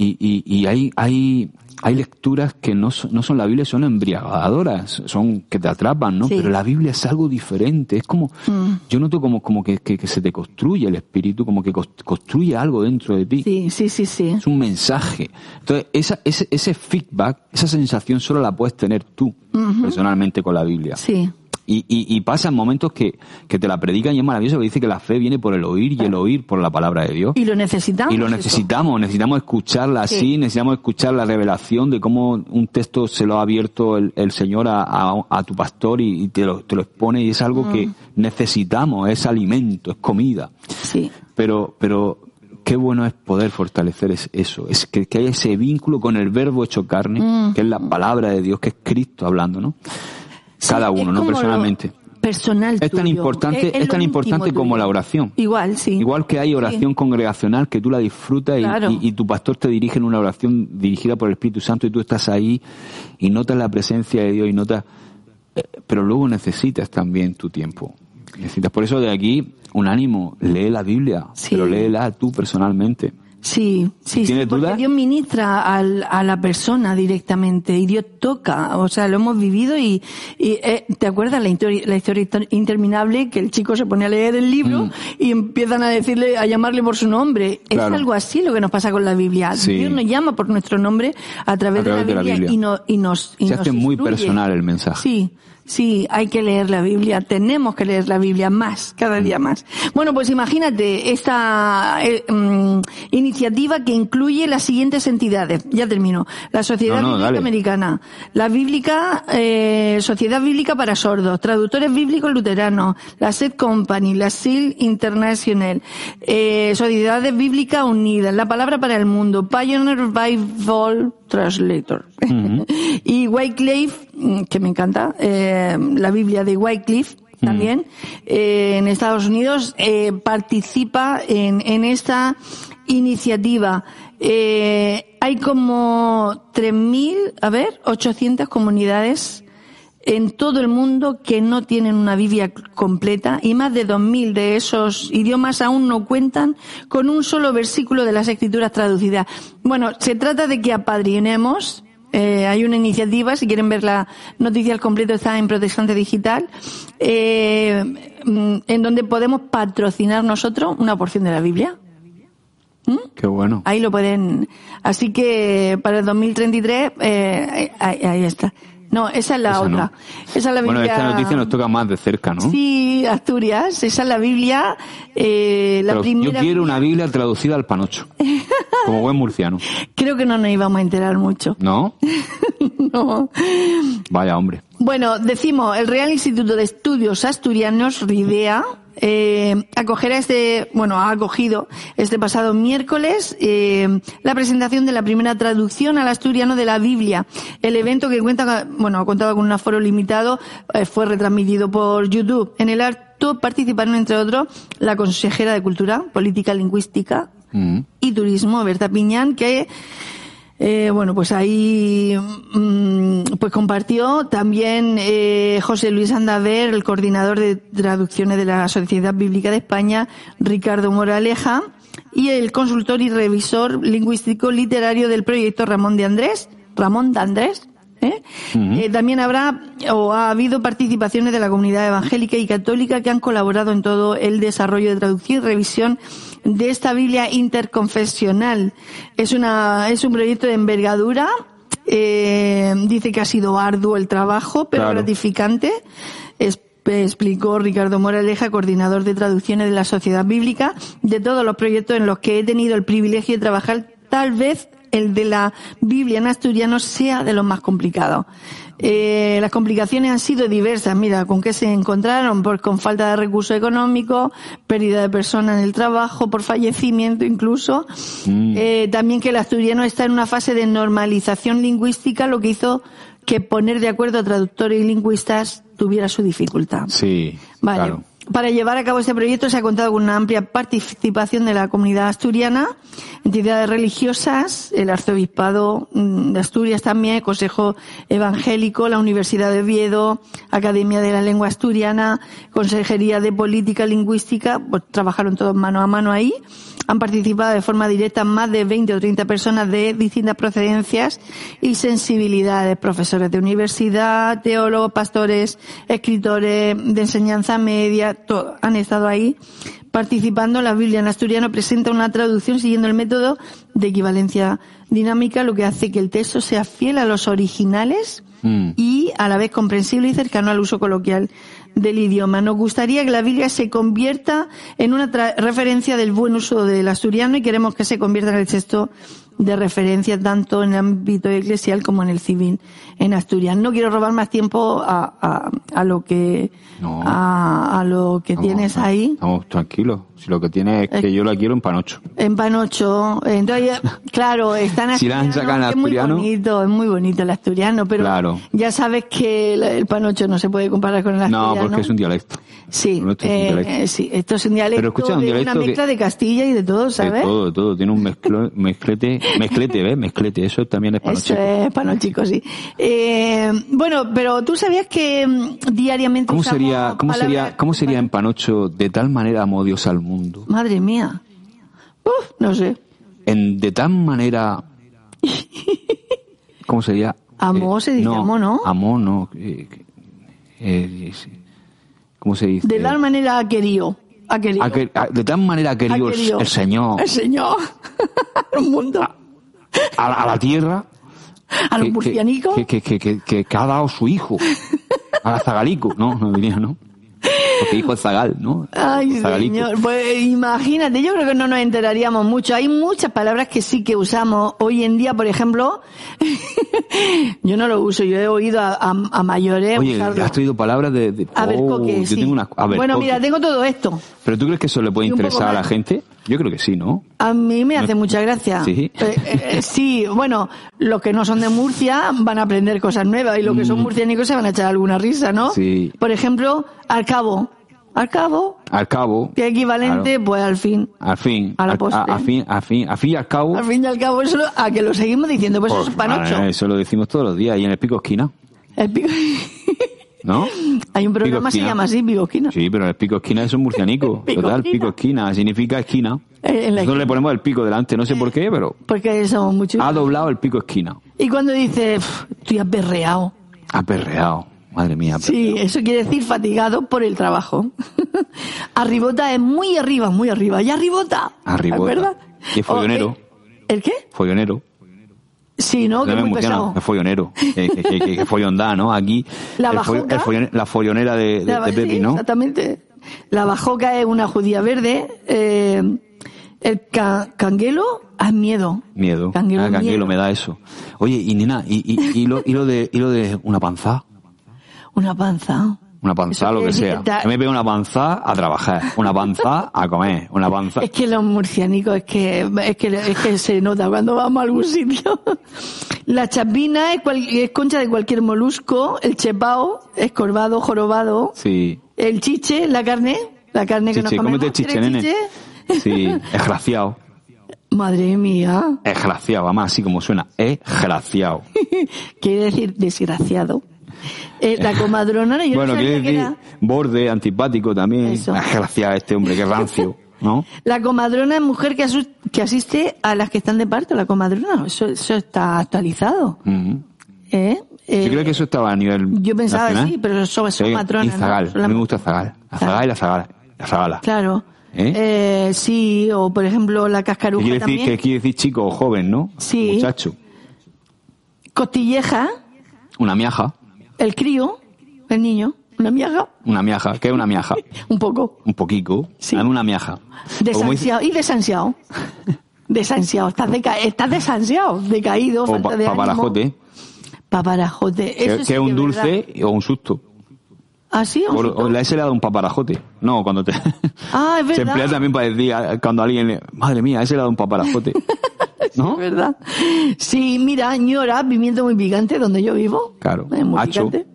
Speaker 1: Y, y, y hay, hay, hay lecturas que no son, no son la Biblia, son embriagadoras, son que te atrapan, ¿no?
Speaker 2: Sí.
Speaker 1: Pero la Biblia es algo diferente, es como, yo noto como, como que, que, que se te construye el espíritu, como que construye algo dentro de ti.
Speaker 2: Sí, sí, sí, sí.
Speaker 1: Es un mensaje. Entonces, esa, ese, ese feedback, esa sensación solo la puedes tener tú, personalmente, con la Biblia.
Speaker 2: Sí.
Speaker 1: Y, y, y pasa en momentos que, que te la predican y es maravilloso, que dice que la fe viene por el oír y el oír por la palabra de Dios.
Speaker 2: Y lo necesitamos.
Speaker 1: Y lo
Speaker 2: eso.
Speaker 1: necesitamos, necesitamos escucharla así,
Speaker 2: Sí.
Speaker 1: necesitamos escuchar la revelación de cómo un texto se lo ha abierto el, el Señor a, a- a tu pastor y, y te, lo, te lo expone y es algo
Speaker 2: Mm.
Speaker 1: que necesitamos, es alimento, es comida.
Speaker 2: Sí.
Speaker 1: Pero, pero qué bueno es poder fortalecer es- eso, es que, que haya ese vínculo con el verbo hecho carne,
Speaker 2: Mm.
Speaker 1: que es la palabra de Dios, que es Cristo hablando, ¿no? Cada uno, no personalmente.
Speaker 2: Personal
Speaker 1: Es tan
Speaker 2: tuyo.
Speaker 1: importante,
Speaker 2: Es-
Speaker 1: es,
Speaker 2: es
Speaker 1: tan importante como
Speaker 2: tuyo.
Speaker 1: la oración.
Speaker 2: Igual, sí.
Speaker 1: Igual que hay oración congregacional que tú la disfrutas y,
Speaker 2: Claro.
Speaker 1: y- y tu pastor te dirige en una oración dirigida por el Espíritu Santo y tú estás ahí y notas la presencia de Dios y notas, eh, pero luego necesitas también tu tiempo. Necesitas, por eso de aquí, un ánimo, lee la Biblia,
Speaker 2: Sí.
Speaker 1: pero léela tú personalmente.
Speaker 2: Sí, sí, sí,
Speaker 1: ¿Tienes
Speaker 2: porque? Dios ministra al- a la persona directamente y Dios toca, o sea, lo hemos vivido y, y, eh, ¿te acuerdas la, histori- la historia inter- interminable que el chico se pone a leer el libro
Speaker 1: Mm.
Speaker 2: y empiezan a decirle, a llamarle por su nombre?
Speaker 1: Claro.
Speaker 2: Es algo así lo que nos pasa con la Biblia.
Speaker 1: Sí.
Speaker 2: Dios nos llama por nuestro nombre a través,
Speaker 1: A través
Speaker 2: de, la Biblia
Speaker 1: Biblia.
Speaker 2: y, no- y nos y
Speaker 1: Se
Speaker 2: nos
Speaker 1: hace muy personal el mensaje.
Speaker 2: Sí, sí, hay que leer la Biblia, tenemos que leer la Biblia más, cada día más. Bueno, pues imagínate esta eh, mm, iniciativa que incluye las siguientes entidades. Ya termino. La Sociedad
Speaker 1: No, no,
Speaker 2: Bíblica
Speaker 1: dale.
Speaker 2: Americana, la Bíblica, eh, Sociedad Bíblica para Sordos, Traductores Bíblicos Luteranos, la SED Company, la SEAL International, eh, Sociedades Bíblicas Unidas, La Palabra para el Mundo, Pioneer Bible Translator. y Wycliffe, mm, que me encanta, eh, la Biblia de Wycliffe también, eh, en Estados Unidos, eh, participa en, en esta iniciativa. Eh, hay como 3.000, a ver, 800 comunidades en todo el mundo que no tienen una Biblia completa y más de 2.000 de esos idiomas aún no cuentan con un solo versículo de las escrituras traducidas. Bueno, se trata de que apadrinemos. Eh, hay una iniciativa, si quieren ver la noticia al completo está en Protestante Digital, eh, en donde podemos patrocinar nosotros una porción de la Biblia. ¿Mm?
Speaker 1: Qué bueno.
Speaker 2: Ahí lo pueden. Así que para el 2033, eh, ahí, ahí está. No, esa es la
Speaker 1: Esa
Speaker 2: otra.
Speaker 1: no.
Speaker 2: Esa es la Biblia.
Speaker 1: Bueno, esta noticia nos toca más de cerca, ¿no?
Speaker 2: Sí, Asturias. Esa es la Biblia. Eh, la
Speaker 1: Pero
Speaker 2: primera.
Speaker 1: yo quiero una Biblia traducida al panocho. Como buen murciano.
Speaker 2: Creo que no nos íbamos a enterar mucho.
Speaker 1: ¿No?
Speaker 2: no.
Speaker 1: Vaya hombre.
Speaker 2: Bueno, decimos, el Real Instituto de Estudios Asturianos, RIDEA, eh, acogerá este, bueno, ha acogido este pasado miércoles eh, la presentación de la primera traducción al asturiano de la Biblia. El evento que cuenta, bueno, ha contado con un aforo limitado, eh, fue retransmitido por YouTube. En el acto participaron, entre otros, la consejera de Cultura, Política Lingüística
Speaker 1: Mm.
Speaker 2: y Turismo, Berta Piñán, que eh, bueno, pues ahí mm, pues compartió también eh, José Luis Andaver, el coordinador de traducciones de la Sociedad Bíblica de España, Ricardo Moraleja, y el consultor y revisor lingüístico literario del proyecto Ramón de Andrés, Ramón de Andrés. ¿Eh? Eh, también habrá o ha habido participaciones de la comunidad evangélica y católica que han colaborado en todo el desarrollo de traducción y revisión de esta Biblia interconfesional. Es una es un proyecto de envergadura. eh, dice que ha sido arduo el trabajo, pero
Speaker 1: Claro.
Speaker 2: gratificante. Es- explicó Ricardo Moraleja, coordinador de traducciones de la Sociedad Bíblica, de todos los proyectos en los que he tenido el privilegio de trabajar, tal vez el de la Biblia en asturiano sea de los más complicados. Eh, las complicaciones han sido diversas. Mira, ¿con qué se encontraron? Pues con falta de recursos económicos, pérdida de personas en el trabajo, por fallecimiento incluso. Eh, también que el asturiano está en una fase de normalización lingüística, lo que hizo que poner de acuerdo a traductores y lingüistas tuviera su dificultad.
Speaker 1: Sí,
Speaker 2: Vale.
Speaker 1: claro.
Speaker 2: Para llevar a cabo este proyecto se ha contado con una amplia participación de la comunidad asturiana, entidades religiosas, el arzobispado mm, de Asturias también, el Consejo Evangélico, la Universidad de Oviedo, Academia de la Lengua Asturiana, Consejería de Política Lingüística, pues trabajaron todos mano a mano ahí. Han participado de forma directa más de 20 o 30 personas de distintas procedencias y sensibilidades, profesores de universidad, teólogos, pastores, escritores de enseñanza media, han estado ahí participando. La Biblia en asturiano presenta una traducción siguiendo el método de equivalencia dinámica, lo que hace que el texto sea fiel a los originales
Speaker 1: Mm.
Speaker 2: y a la vez comprensible y cercano al uso coloquial del idioma. Nos gustaría que la Biblia se convierta en una referencia del buen uso del asturiano y queremos que se convierta en el texto de referencia tanto en el ámbito eclesial como en el civil en Asturias. No quiero robar más tiempo a, a, a lo que
Speaker 1: No.
Speaker 2: a, a lo que
Speaker 1: Vamos,
Speaker 2: tienes ahí
Speaker 1: Estamos tranquilos. Si lo que tiene es que yo la quiero en panocho.
Speaker 2: en Panocho. Entonces, claro, están
Speaker 1: Si la han sacado en
Speaker 2: es muy
Speaker 1: asturiano.
Speaker 2: bonito, es muy bonito el asturiano, pero
Speaker 1: Claro.
Speaker 2: ya sabes que el, el Panocho no se puede comparar con el asturiano.
Speaker 1: No, porque es un dialecto.
Speaker 2: Sí,
Speaker 1: Nuestro es un
Speaker 2: eh,
Speaker 1: dialecto.
Speaker 2: eh, sí, esto es un dialecto,
Speaker 1: Pero escucha, un
Speaker 2: de
Speaker 1: dialecto
Speaker 2: una
Speaker 1: que-
Speaker 2: mezcla de Castilla y de todo, ¿sabes?
Speaker 1: De todo, de todo. Tiene un mezclete, mezclete, ¿ves? Mezclete. Eso también es
Speaker 2: Eso
Speaker 1: panochico.
Speaker 2: es panochico, sí. Eh, bueno, pero tú sabías que mm, diariamente
Speaker 1: ¿Cómo sería, cómo
Speaker 2: palabras-
Speaker 1: sería, cómo sería en panocho de tal manera amó Dios al mundo?
Speaker 2: Madre mía. Uf, no sé.
Speaker 1: En de tal manera, ¿cómo sería?
Speaker 2: Amó se dice amó, ¿no?
Speaker 1: Amó, no. eh, eh, ¿Cómo se dice?
Speaker 2: De tal manera querido. Ha querido.
Speaker 1: Ha que- ha- de tal manera ha querido
Speaker 2: Ha
Speaker 1: el-
Speaker 2: querido.
Speaker 1: el Señor
Speaker 2: El Señor. Un mundo.
Speaker 1: a, la- a la tierra
Speaker 2: A los
Speaker 1: que-
Speaker 2: murcianicos.
Speaker 1: que, que, que, que, que- que ha dado su hijo a la Zagalico. No, no diría, ¿no? Porque hijo es Zagal, ¿no?
Speaker 2: Ay, señor. Pues imagínate, yo creo que no nos enteraríamos mucho. Hay muchas palabras que sí que usamos hoy en día, por ejemplo. yo no lo uso, yo he oído a, a- a mayores
Speaker 1: Oye,
Speaker 2: usarlo.
Speaker 1: has traído palabras de... de
Speaker 2: A ver,
Speaker 1: Oh,
Speaker 2: coque,
Speaker 1: yo
Speaker 2: sí.
Speaker 1: tengo una... A ver,
Speaker 2: bueno,
Speaker 1: coque.
Speaker 2: mira, tengo todo esto.
Speaker 1: ¿Pero tú crees que eso le puede interesar a la gente? Yo creo que sí, ¿no?
Speaker 2: A mí me hace mucha gracia.
Speaker 1: Sí.
Speaker 2: Eh, eh, sí, bueno, los que no son de Murcia van a aprender cosas nuevas y los que son murcianicos se van a echar alguna risa, ¿no?
Speaker 1: Mm. Sí.
Speaker 2: Por ejemplo, al cabo. Al cabo,
Speaker 1: Al cabo...
Speaker 2: que equivalente,
Speaker 1: claro,
Speaker 2: pues al fin.
Speaker 1: al fin,
Speaker 2: a la postre.
Speaker 1: a, fin, a fin, a fin y al cabo...
Speaker 2: Al fin y al cabo, eso, a que lo seguimos diciendo, pues, eso es
Speaker 1: Pues,
Speaker 2: panocho.
Speaker 1: eso lo decimos todos los días y en el pico esquina.
Speaker 2: El pico-
Speaker 1: ¿No?
Speaker 2: Hay un programa que se llama así, Pico Esquina.
Speaker 1: Sí, pero el pico esquina es un murcianico.
Speaker 2: Pico
Speaker 1: Total,
Speaker 2: esquina.
Speaker 1: pico esquina significa esquina.
Speaker 2: Eh,
Speaker 1: Nosotros
Speaker 2: esquina.
Speaker 1: le ponemos el pico delante, no sé por qué, pero
Speaker 2: Porque somos muchos.
Speaker 1: ha doblado el pico esquina.
Speaker 2: Y cuando dice, "Pf, estoy aperreado.
Speaker 1: Ha perreado. Madre mía.
Speaker 2: Sí, eso quiere decir fatigado por el trabajo. arribota es muy arriba, muy arriba. Y arribota.
Speaker 1: Arribota.
Speaker 2: ¿Verdad?
Speaker 1: Y es follonero.
Speaker 2: ¿El qué?
Speaker 1: Follonero.
Speaker 2: Sí, ¿no? Que muy pesado.
Speaker 1: es follonero. Que, que, que, que follón da, ¿no? Aquí.
Speaker 2: La
Speaker 1: el
Speaker 2: bajoca.
Speaker 1: el la follonera de, de,
Speaker 2: La-
Speaker 1: de Pepi,
Speaker 2: sí,
Speaker 1: ¿no?
Speaker 2: Exactamente. La bajoca es una judía verde. eh, el ca- canguelo es miedo.
Speaker 1: Miedo.
Speaker 2: Canguelo,
Speaker 1: ah, canguelo
Speaker 2: miedo.
Speaker 1: me da eso. Oye, y nena, y, y, y, lo, y, lo de, y lo de una panza.
Speaker 2: Una panza.
Speaker 1: Una panza, lo que sea. me pega una panza a trabajar. Una panza a comer. Una panza.
Speaker 2: Es que los murcianicos, es que, es que, es que se nota cuando vamos a algún sitio. La chapina es, cual- es concha de cualquier molusco, el chepao es corvado, jorobado,
Speaker 1: Sí.
Speaker 2: el chiche, la carne, la carne que nos comemos.
Speaker 1: chiche,
Speaker 2: ¿Quieres
Speaker 1: nene.
Speaker 2: chiche?
Speaker 1: Sí. Esgraciado.
Speaker 2: Madre mía,
Speaker 1: Esgraciado, además así como suena. Esgraciado.
Speaker 2: quiere decir desgraciado. Eh, la comadrona, yo
Speaker 1: Bueno,
Speaker 2: no sabía que era.
Speaker 1: borde, antipático también.
Speaker 2: Eso.
Speaker 1: Esgraciado este hombre, que rancio. ¿No?
Speaker 2: La comadrona es mujer que, que asiste a las que están de parto, la comadrona. Eso, eso está actualizado.
Speaker 1: Ujú.
Speaker 2: ¿Eh? Eh,
Speaker 1: Yo creo que eso estaba a nivel.
Speaker 2: yo pensaba
Speaker 1: nacional.
Speaker 2: sí, pero son- son
Speaker 1: Sí,
Speaker 2: matronas,
Speaker 1: Y Zagal.
Speaker 2: ¿no?
Speaker 1: A mí me gusta Zagal. La Zagal y la Zagala. La Zagala.
Speaker 2: Claro.
Speaker 1: ¿Eh?
Speaker 2: Eh, sí, o por ejemplo la cascaruja
Speaker 1: quiere decir,
Speaker 2: también.
Speaker 1: que quiere decir chico o joven, ¿no?
Speaker 2: Sí.
Speaker 1: Muchacho.
Speaker 2: Costilleja,
Speaker 1: Una miaja.
Speaker 2: El crío, el niño, una miaja,
Speaker 1: Una miaja. ¿Qué es una miaja?
Speaker 2: un poco.
Speaker 1: Un poquico.
Speaker 2: Sí.
Speaker 1: Dame una miaja.
Speaker 2: Desansiado. Y desansiado. Desansiado. Estás, deca estás desansiado, decaído,
Speaker 1: O
Speaker 2: falta
Speaker 1: pa-
Speaker 2: de ánimo.
Speaker 1: paparajote.
Speaker 2: Paparajote.
Speaker 1: Que,
Speaker 2: Eso
Speaker 1: que
Speaker 2: sí
Speaker 1: es un dulce
Speaker 2: verdad.
Speaker 1: o un susto.
Speaker 2: ¿Ah, sí?
Speaker 1: O, o la S le ha dado un paparajote. No, cuando te...
Speaker 2: Ah, es
Speaker 1: Se
Speaker 2: verdad.
Speaker 1: emplea también para decir cuando alguien le... Madre mía, ese le ha dado un paparajote. ¿No?
Speaker 2: Es verdad. Sí, mira, ñora, pimiento muy picante, donde yo vivo.
Speaker 1: Claro.
Speaker 2: Es muy
Speaker 1: Hacho.
Speaker 2: picante.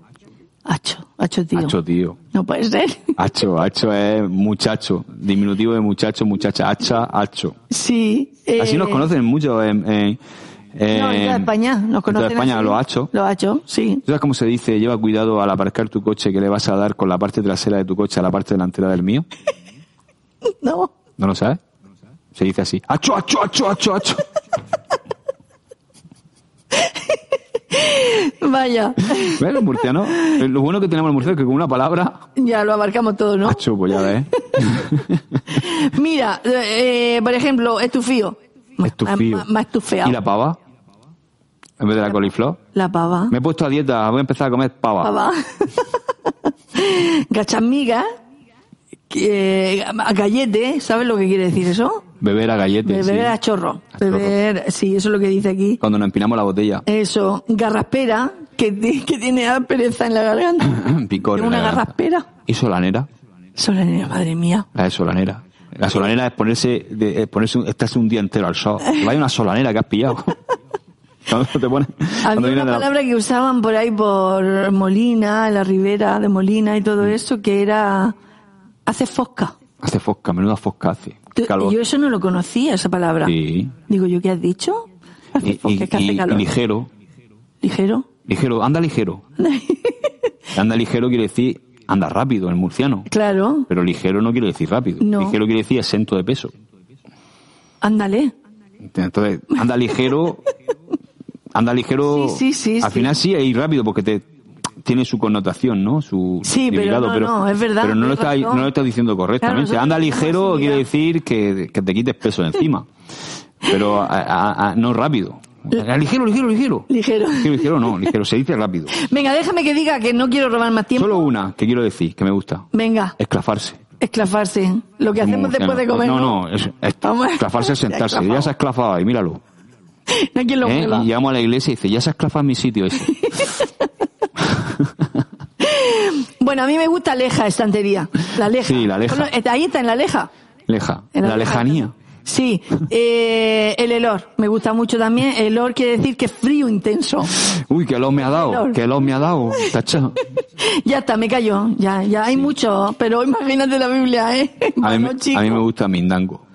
Speaker 2: Hacho, hacho, tío.
Speaker 1: Hacho, tío.
Speaker 2: No puede ser.
Speaker 1: Hacho, hacho es muchacho. Diminutivo de muchacho, muchacha. Hacha, hacho.
Speaker 2: Sí.
Speaker 1: Así
Speaker 2: eh,
Speaker 1: nos conocen mucho en... en, en-
Speaker 2: No, en toda España. Nos
Speaker 1: en toda
Speaker 2: conocen
Speaker 1: España,
Speaker 2: así.
Speaker 1: los hachos.
Speaker 2: Los hachos, sí.
Speaker 1: ¿Tú sabes cómo se dice? Lleva cuidado al aparcar tu coche que le vas a dar con la parte trasera de tu coche a la parte delantera del mío.
Speaker 2: No.
Speaker 1: ¿No lo sabes? Se dice así. ¡Acho, acho, acho, acho, acho!
Speaker 2: Vaya.
Speaker 1: ¿Ves los murcianos? Eh, Lo bueno que tenemos los murcianos es que con una palabra...
Speaker 2: Ya lo abarcamos todo, ¿no?
Speaker 1: Acho, pues ya ves.
Speaker 2: Mira, eh, por ejemplo, estufío.
Speaker 1: Estufío.
Speaker 2: Más, más estufeado.
Speaker 1: ¿Y la pava? En vez de la coliflor.
Speaker 2: La pava.
Speaker 1: Me he puesto a dieta, voy a empezar a comer pava.
Speaker 2: Pava. Gachamiga. Que, gallete, ¿sabes lo que quiere decir eso?
Speaker 1: Beber a galletes.
Speaker 2: Beber
Speaker 1: sí.
Speaker 2: a chorro.
Speaker 1: A chorro.
Speaker 2: Beber, sí, eso es lo que dice aquí.
Speaker 1: Cuando nos empinamos la botella.
Speaker 2: Eso, garraspera, que, ti- que tiene aspereza en la garganta.
Speaker 1: Picor.
Speaker 2: una
Speaker 1: garganta.
Speaker 2: garraspera.
Speaker 1: ¿Y solanera?
Speaker 2: Solanera, madre mía.
Speaker 1: La de solanera. La solanera es ponerse, de, eh, ponerse un, estarse un día entero al sol. Vaya una solanera que has pillado. Cuando te pones, cuando
Speaker 2: Había una
Speaker 1: la-
Speaker 2: palabra que usaban por ahí por Molina, la ribera de Molina y todo eso, que era hace fosca.
Speaker 1: Hace fosca, menuda fosca hace. Calor.
Speaker 2: Yo eso no lo conocía, esa palabra.
Speaker 1: Sí.
Speaker 2: Digo, ¿yo qué has dicho? Hace
Speaker 1: Y,
Speaker 2: fosca,
Speaker 1: y-
Speaker 2: que hace
Speaker 1: y-
Speaker 2: calor.
Speaker 1: y ligero.
Speaker 2: Ligero.
Speaker 1: Ligero, anda ligero. anda ligero quiere decir anda rápido en murciano.
Speaker 2: Claro,
Speaker 1: Pero ligero no quiere decir rápido.
Speaker 2: No.
Speaker 1: Ligero quiere decir exento de peso.
Speaker 2: ándale.
Speaker 1: Entonces, anda ligero. Anda ligero.
Speaker 2: Sí, sí, sí,
Speaker 1: Al
Speaker 2: sí.
Speaker 1: final sí es ir rápido porque te tiene su connotación, ¿no? Su
Speaker 2: Sí, pero no, no, es verdad,
Speaker 1: Pero no lo, está,
Speaker 2: razón.
Speaker 1: no lo está diciendo correctamente.
Speaker 2: Claro,
Speaker 1: anda ligero quiere decir que, que te quites peso encima. Pero a- a- a- no rápido. A- Ligero, ligero, ligero.
Speaker 2: Ligero.
Speaker 1: Ligero, ligero no, ligero. Se dice rápido.
Speaker 2: Venga, déjame que diga que no quiero robar más tiempo.
Speaker 1: Solo una que quiero decir, que me gusta.
Speaker 2: Venga,
Speaker 1: Esclafarse.
Speaker 2: esclafarse. Lo que
Speaker 1: Como
Speaker 2: hacemos después de comer.
Speaker 1: No, no, es, es- esclafarse es sentarse. Ya se ha esclafado ahí, míralo.
Speaker 2: No hay quien lo
Speaker 1: ¿Eh? Y llegamos a la iglesia y dice, ya se ha esclafado en mi sitio ese.
Speaker 2: Bueno, a mí me gusta Leja, estantería. La Leja.
Speaker 1: Sí, la Leja.
Speaker 2: Bueno, ahí está en la Leja.
Speaker 1: Leja.
Speaker 2: En
Speaker 1: La
Speaker 2: Leja.
Speaker 1: lejanía.
Speaker 2: Sí, eh, el elor. Me gusta mucho también. El olor quiere decir que es frío intenso.
Speaker 1: Uy, que los me ha dado, que los me ha dado, tacha.
Speaker 2: Ya está, me cayó. Ya, ya hay mucho. Pero imagínate la Biblia, ¿eh?
Speaker 1: A mí,
Speaker 2: Bueno,
Speaker 1: me-
Speaker 2: chico.
Speaker 1: a mí me gusta Mindango.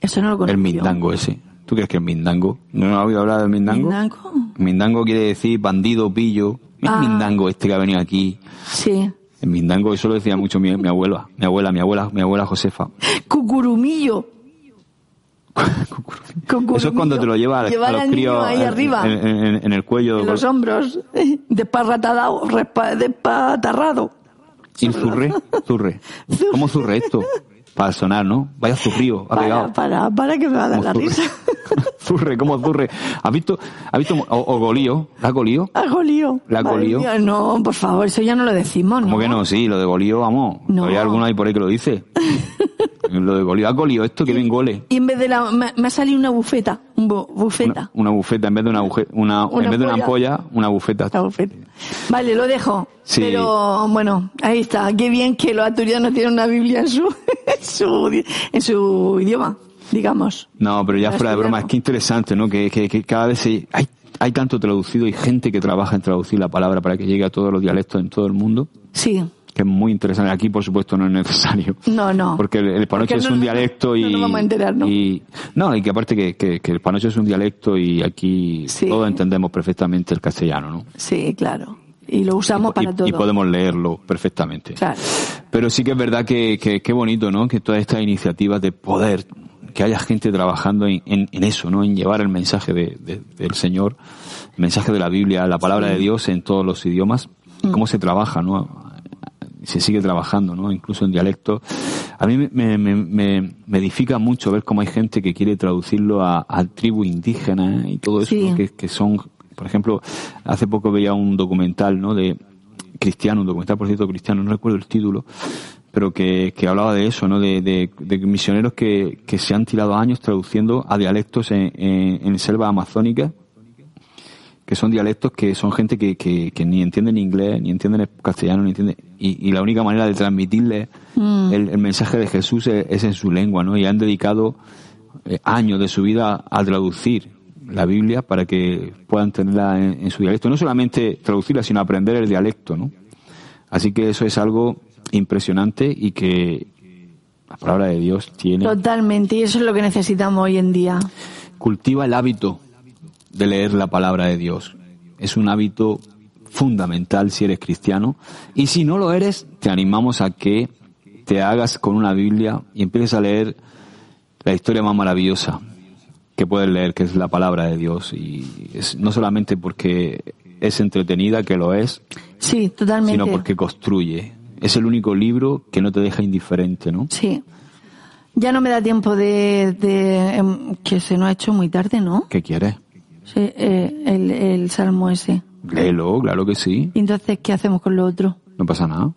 Speaker 2: Eso no lo conozco.
Speaker 1: El Mindango ese. ¿Tú crees que es Mindango? ¿No has oído hablar del Mindango?
Speaker 2: Mindango.
Speaker 1: Mindango quiere decir bandido, pillo. Mira
Speaker 2: Ah.
Speaker 1: mindango este que ha venido aquí.
Speaker 2: Sí.
Speaker 1: El mindango, eso lo decía mucho mi, mi abuela, mi abuela, mi abuela, mi abuela Josefa.
Speaker 2: Cucurumillo. Cucurumillo.
Speaker 1: Eso es cuando te lo lleva a,
Speaker 2: Llevar
Speaker 1: a los
Speaker 2: al
Speaker 1: críos
Speaker 2: ahí
Speaker 1: en,
Speaker 2: arriba.
Speaker 1: en- en- en el cuello.
Speaker 2: En los hombros. Desparratado, despatarrado.
Speaker 1: Y zurre, zurre. ¿Cómo zurre esto? Para sonar, ¿no? Vaya zurrío, ha
Speaker 2: Para,
Speaker 1: pegado.
Speaker 2: para, para que me va a dar
Speaker 1: ¿Cómo
Speaker 2: la
Speaker 1: zurre?
Speaker 2: risa.
Speaker 1: zurre, ¿cómo zurre? ¿Has visto? ¿Has visto? O, o golío, ¿la golío?
Speaker 2: Hago lío.
Speaker 1: ¿La golío?
Speaker 2: No, por favor, eso ya no lo decimos, ¿no?
Speaker 1: ¿Cómo que no? Sí, lo de golío, vamos.
Speaker 2: No.
Speaker 1: Hay alguno ahí por ahí que lo dice. lo de golío. ¿Has golío esto? Que bien gole.
Speaker 2: Y en vez de la... Me, me ha salido una bufeta. Un bu- bufeta.
Speaker 1: Una, una bufeta, en vez de una, una,
Speaker 2: Una
Speaker 1: en vez de una
Speaker 2: ampolla.
Speaker 1: ampolla, una bufeta.
Speaker 2: Una bufeta. Vale, lo dejo.
Speaker 1: Sí.
Speaker 2: Pero bueno, ahí está. Qué bien que los asturianos tienen una Biblia en su, en su, en su idioma, digamos.
Speaker 1: No, pero ya fuera de broma, es que interesante, ¿no? Que, que, que cada vez se- hay, hay tanto traducido y gente que trabaja en traducir la palabra para que llegue a todos los dialectos en todo el mundo,
Speaker 2: Sí.
Speaker 1: Que es muy interesante. Aquí, por supuesto, no es necesario.
Speaker 2: No, no.
Speaker 1: Porque el, el es
Speaker 2: no-
Speaker 1: un dialecto y...
Speaker 2: no vamos a enterar, ¿no?
Speaker 1: Y, no, y que aparte que, que, que el panocho es un dialecto y aquí
Speaker 2: Sí.
Speaker 1: todos entendemos perfectamente el castellano, ¿no?
Speaker 2: Sí, claro. Y lo usamos
Speaker 1: y,
Speaker 2: para
Speaker 1: y
Speaker 2: todo.
Speaker 1: podemos leerlo perfectamente.
Speaker 2: Claro.
Speaker 1: Pero sí que es verdad que, que, qué bonito, ¿no? Que todas estas iniciativas de poder, que haya gente trabajando en, en, en eso, ¿no? En llevar el mensaje de, de- del Señor, el mensaje de la Biblia, la palabra de Dios en todos los idiomas,
Speaker 2: Mm.
Speaker 1: cómo se trabaja, ¿no? Se sigue trabajando, ¿no? Incluso en dialecto. A mí me, me, me, me- edifica mucho ver cómo hay gente que quiere traducirlo a, a tribu indígena y todo eso,
Speaker 2: Sí.
Speaker 1: ¿no? que, que son, por ejemplo, hace poco veía un documental, ¿no? De, cristiano, un documental por cierto cristiano, no recuerdo el título, pero que, que hablaba de eso, ¿no? De, de, de misioneros que, que se han tirado años traduciendo a dialectos en, en, en selva amazónica, que son dialectos que son gente que, que, que ni entienden inglés, ni entienden el castellano, ni entienden, y, y la única manera de transmitirle el, el mensaje de Jesús es, es en su lengua, ¿no? Y han dedicado eh, años de su vida a traducir la Biblia para que puedan tenerla en, en su dialecto. No solamente traducirla, sino aprender el dialecto, ¿no? Así que eso es algo impresionante y que la palabra de Dios tiene,
Speaker 2: Totalmente. Y eso es lo que necesitamos hoy en día.
Speaker 1: cultiva el hábito de leer la palabra de Dios. Es un hábito fundamental si eres cristiano. Y si no lo eres, te animamos a que te hagas con una Biblia y empieces a leer la historia más maravillosa que puedes leer, que es la palabra de Dios. Y es no solamente porque es entretenida, que lo es,
Speaker 2: Sí, totalmente.
Speaker 1: sino porque construye. Es el único libro que no te deja indiferente, ¿no?
Speaker 2: Sí. Ya no me da tiempo de, de em, que se nos ha hecho muy tarde, ¿no?
Speaker 1: ¿Qué quieres?
Speaker 2: Sí, eh, el, el salmo ese.
Speaker 1: Léelo, claro que sí.
Speaker 2: Y entonces, ¿qué hacemos con lo otro?
Speaker 1: No pasa nada.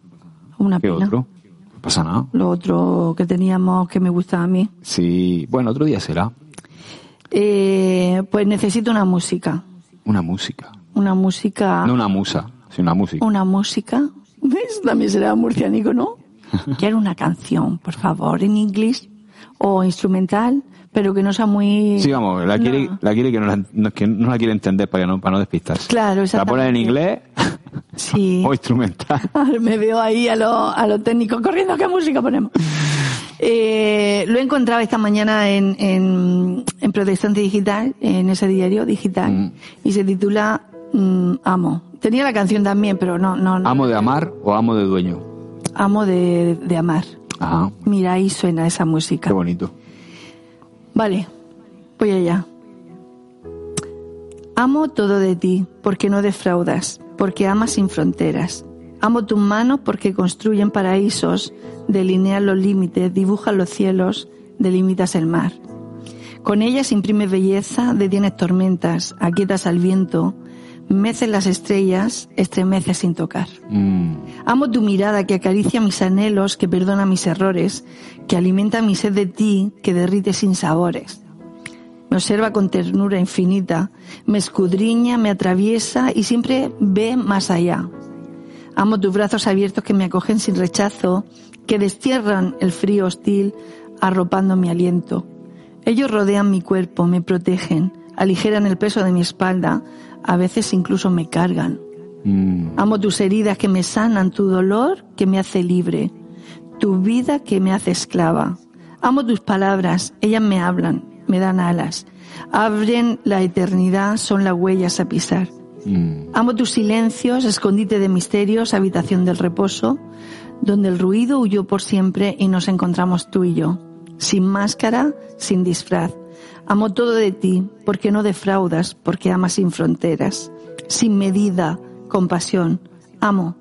Speaker 2: Una
Speaker 1: ¿Qué
Speaker 2: pena.
Speaker 1: otro? No pasa nada.
Speaker 2: Lo otro que teníamos que me gusta a mí.
Speaker 1: Sí, bueno, otro día será.
Speaker 2: Eh, pues necesito una música.
Speaker 1: Una música.
Speaker 2: Una música.
Speaker 1: No una musa, sino una música.
Speaker 2: Una música. ¿Ves? También será murcianico, ¿no? Quiero una canción, por favor, en inglés o instrumental, pero que no sea muy.
Speaker 1: Sí, vamos, la
Speaker 2: No.
Speaker 1: quiere, la quiere que no la, no- que no la quiere entender para no, para no despistarse.
Speaker 2: Claro,
Speaker 1: La ponen en inglés
Speaker 2: Sí.
Speaker 1: o instrumental.
Speaker 2: Me veo ahí a los a los técnicos corriendo, ¿qué música ponemos? Eh, lo he encontrado esta mañana en, en, en Protestante Digital, en ese diario digital,
Speaker 1: Mm.
Speaker 2: y se titula mm, Amo. Tenía la canción también, pero no, no, no.
Speaker 1: ¿Amo de amar o amo de dueño?
Speaker 2: Amo de, de amar.
Speaker 1: Ajá,
Speaker 2: Mira, ahí suena esa música.
Speaker 1: qué bonito.
Speaker 2: Vale, voy allá. Amo todo de ti, porque no defraudas, porque amas sin fronteras. Amo tus manos porque construyen paraísos, delinean los límites, dibujan los cielos, delimitas el mar. Con ellas imprimes belleza, detienes tormentas, aquietas al viento, meces las estrellas, estremeces sin tocar.
Speaker 1: Mm,
Speaker 2: Amo tu mirada que acaricia mis anhelos, que perdona mis errores, que alimenta mi sed de ti, que derrite sin sabores. Me observa con ternura infinita, me escudriña, me atraviesa y siempre ve más allá. Amo tus brazos abiertos que me acogen sin rechazo, que destierran el frío hostil, arropando mi aliento. Ellos rodean mi cuerpo, me protegen, aligeran el peso de mi espalda, a veces incluso me cargan.
Speaker 1: mm,
Speaker 2: Amo tus heridas que me sanan, tu dolor que me hace libre, tu vida que me hace esclava. Amo tus palabras, ellas me hablan, me dan alas, abren la eternidad, son las huellas a pisar.
Speaker 1: Mm.
Speaker 2: Amo tus silencios, escondite de misterios, habitación del reposo, donde el ruido huyó por siempre y nos encontramos tú y yo, sin máscara, sin disfraz. Amo todo de ti, porque no defraudas, porque amas sin fronteras, sin medida, compasión. Amo,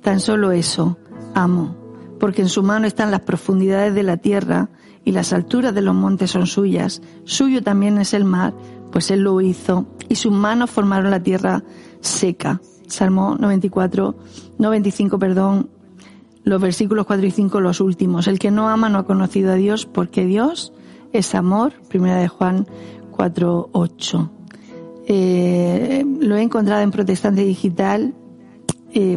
Speaker 2: tan solo eso, amo, porque en su mano están las profundidades de la tierra y las alturas de los montes son suyas. Suyo también es el mar, pues él lo hizo, y sus manos formaron la tierra seca. Salmo 94, 95, perdón, los versículos 4 y 5 los últimos. El que no ama no ha conocido a Dios porque Dios es amor. Primera de Juan 4, 8. Eh, lo he encontrado en Protestante Digital. Eh,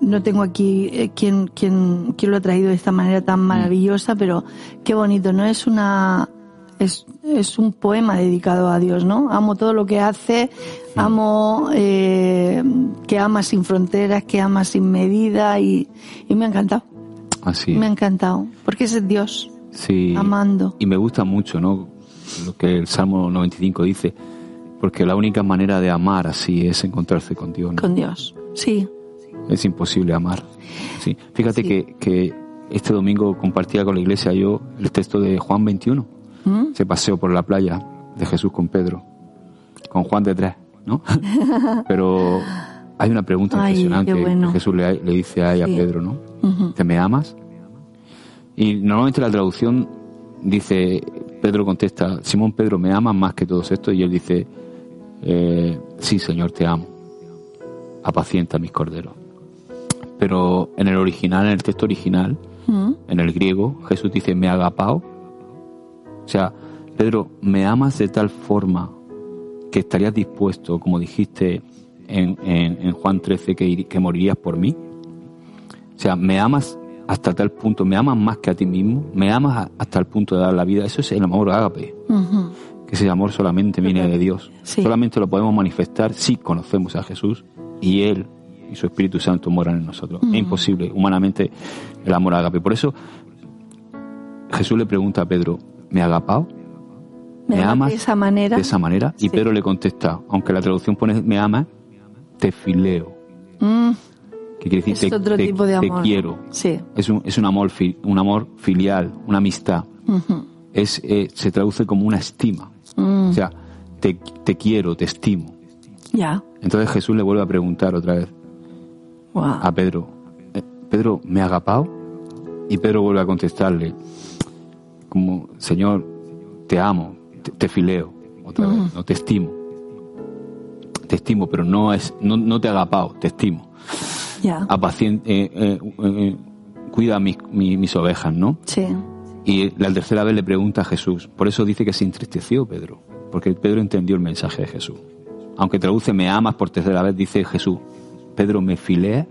Speaker 2: no tengo aquí eh, quién lo ha traído de esta manera tan maravillosa, pero qué bonito, ¿no? Es una, es, es un poema dedicado a Dios, ¿no? Amo todo lo que hace, amo eh, que ama sin fronteras, que ama sin medida y, y me ha encantado.
Speaker 1: Así.
Speaker 2: Me ha encantado, porque ese es Dios,
Speaker 1: Sí.
Speaker 2: amando.
Speaker 1: Y me gusta mucho, ¿no? Lo que el Salmo 95 dice, porque la única manera de amar así es encontrarse con Dios. ¿no?
Speaker 2: Con Dios, sí.
Speaker 1: Es imposible amar. Sí. Fíjate
Speaker 2: Sí.
Speaker 1: Que, que este domingo compartía con la iglesia yo el texto de Juan 21.
Speaker 2: ¿Mm?
Speaker 1: Se paseó por la playa de Jesús con Pedro, con Juan de tres, ¿no? Pero hay una pregunta
Speaker 2: Ay,
Speaker 1: impresionante
Speaker 2: bueno.
Speaker 1: que Jesús le, le dice a
Speaker 2: Sí.
Speaker 1: Pedro, ¿no?
Speaker 2: Ujú.
Speaker 1: ¿Te me amas? Y normalmente la traducción dice, Pedro contesta, Simón Pedro, ¿me amas más que todos estos? Y él dice, eh, sí, Señor, te amo. Apacienta mis corderos. Pero en el original, en el texto original,
Speaker 2: ¿Mm?
Speaker 1: en el griego, Jesús dice, me agapao. O sea, Pedro, ¿me amas de tal forma que estarías dispuesto, como dijiste en, en- en Juan 13, que, ir- que morirías por mí? O sea, ¿me amas hasta tal punto? ¿Me amas más que a ti mismo? ¿Me amas hasta el punto de dar la vida? Eso es el amor ágape, que ese amor solamente viene de Dios.
Speaker 2: Sí.
Speaker 1: Solamente lo podemos manifestar si conocemos a Jesús y Él y su Espíritu Santo moran en nosotros. Es imposible humanamente el amor ágape. Por eso Jesús le pregunta a Pedro, ¿me agapao?
Speaker 2: Me, amas de esa manera.
Speaker 1: De esa manera. Y. Pedro le contesta, aunque la traducción pone me ama, te fileo.
Speaker 2: Mm,
Speaker 1: Que quiere decir
Speaker 2: es
Speaker 1: te,
Speaker 2: otro
Speaker 1: te-
Speaker 2: tipo de
Speaker 1: te
Speaker 2: amor.
Speaker 1: quiero.
Speaker 2: Sí.
Speaker 1: Es un, es un amor fi- un amor filial, una amistad. Es, eh, se traduce como una estima.
Speaker 2: Mm,
Speaker 1: O sea, te, te quiero, te estimo.
Speaker 2: ya.
Speaker 1: Entonces Jesús le vuelve a preguntar otra vez
Speaker 2: Wow.
Speaker 1: a Pedro, "Eh, Pedro, ¿me ha agapado? Y Pedro vuelve a contestarle, como, Señor, te amo, te, te fileo, otra vez, no te estimo. Te estimo, pero no es, no, no te he agapado, te estimo.
Speaker 2: Ya.
Speaker 1: Apacien- eh, eh, eh, cuida mis, mi- mis ovejas, ¿no?
Speaker 2: Sí.
Speaker 1: Y la tercera vez le pregunta a Jesús. Por eso dice que se entristeció Pedro. Porque Pedro entendió el mensaje de Jesús. Aunque traduce me amas por tercera vez, dice Jesús. Pedro me filea,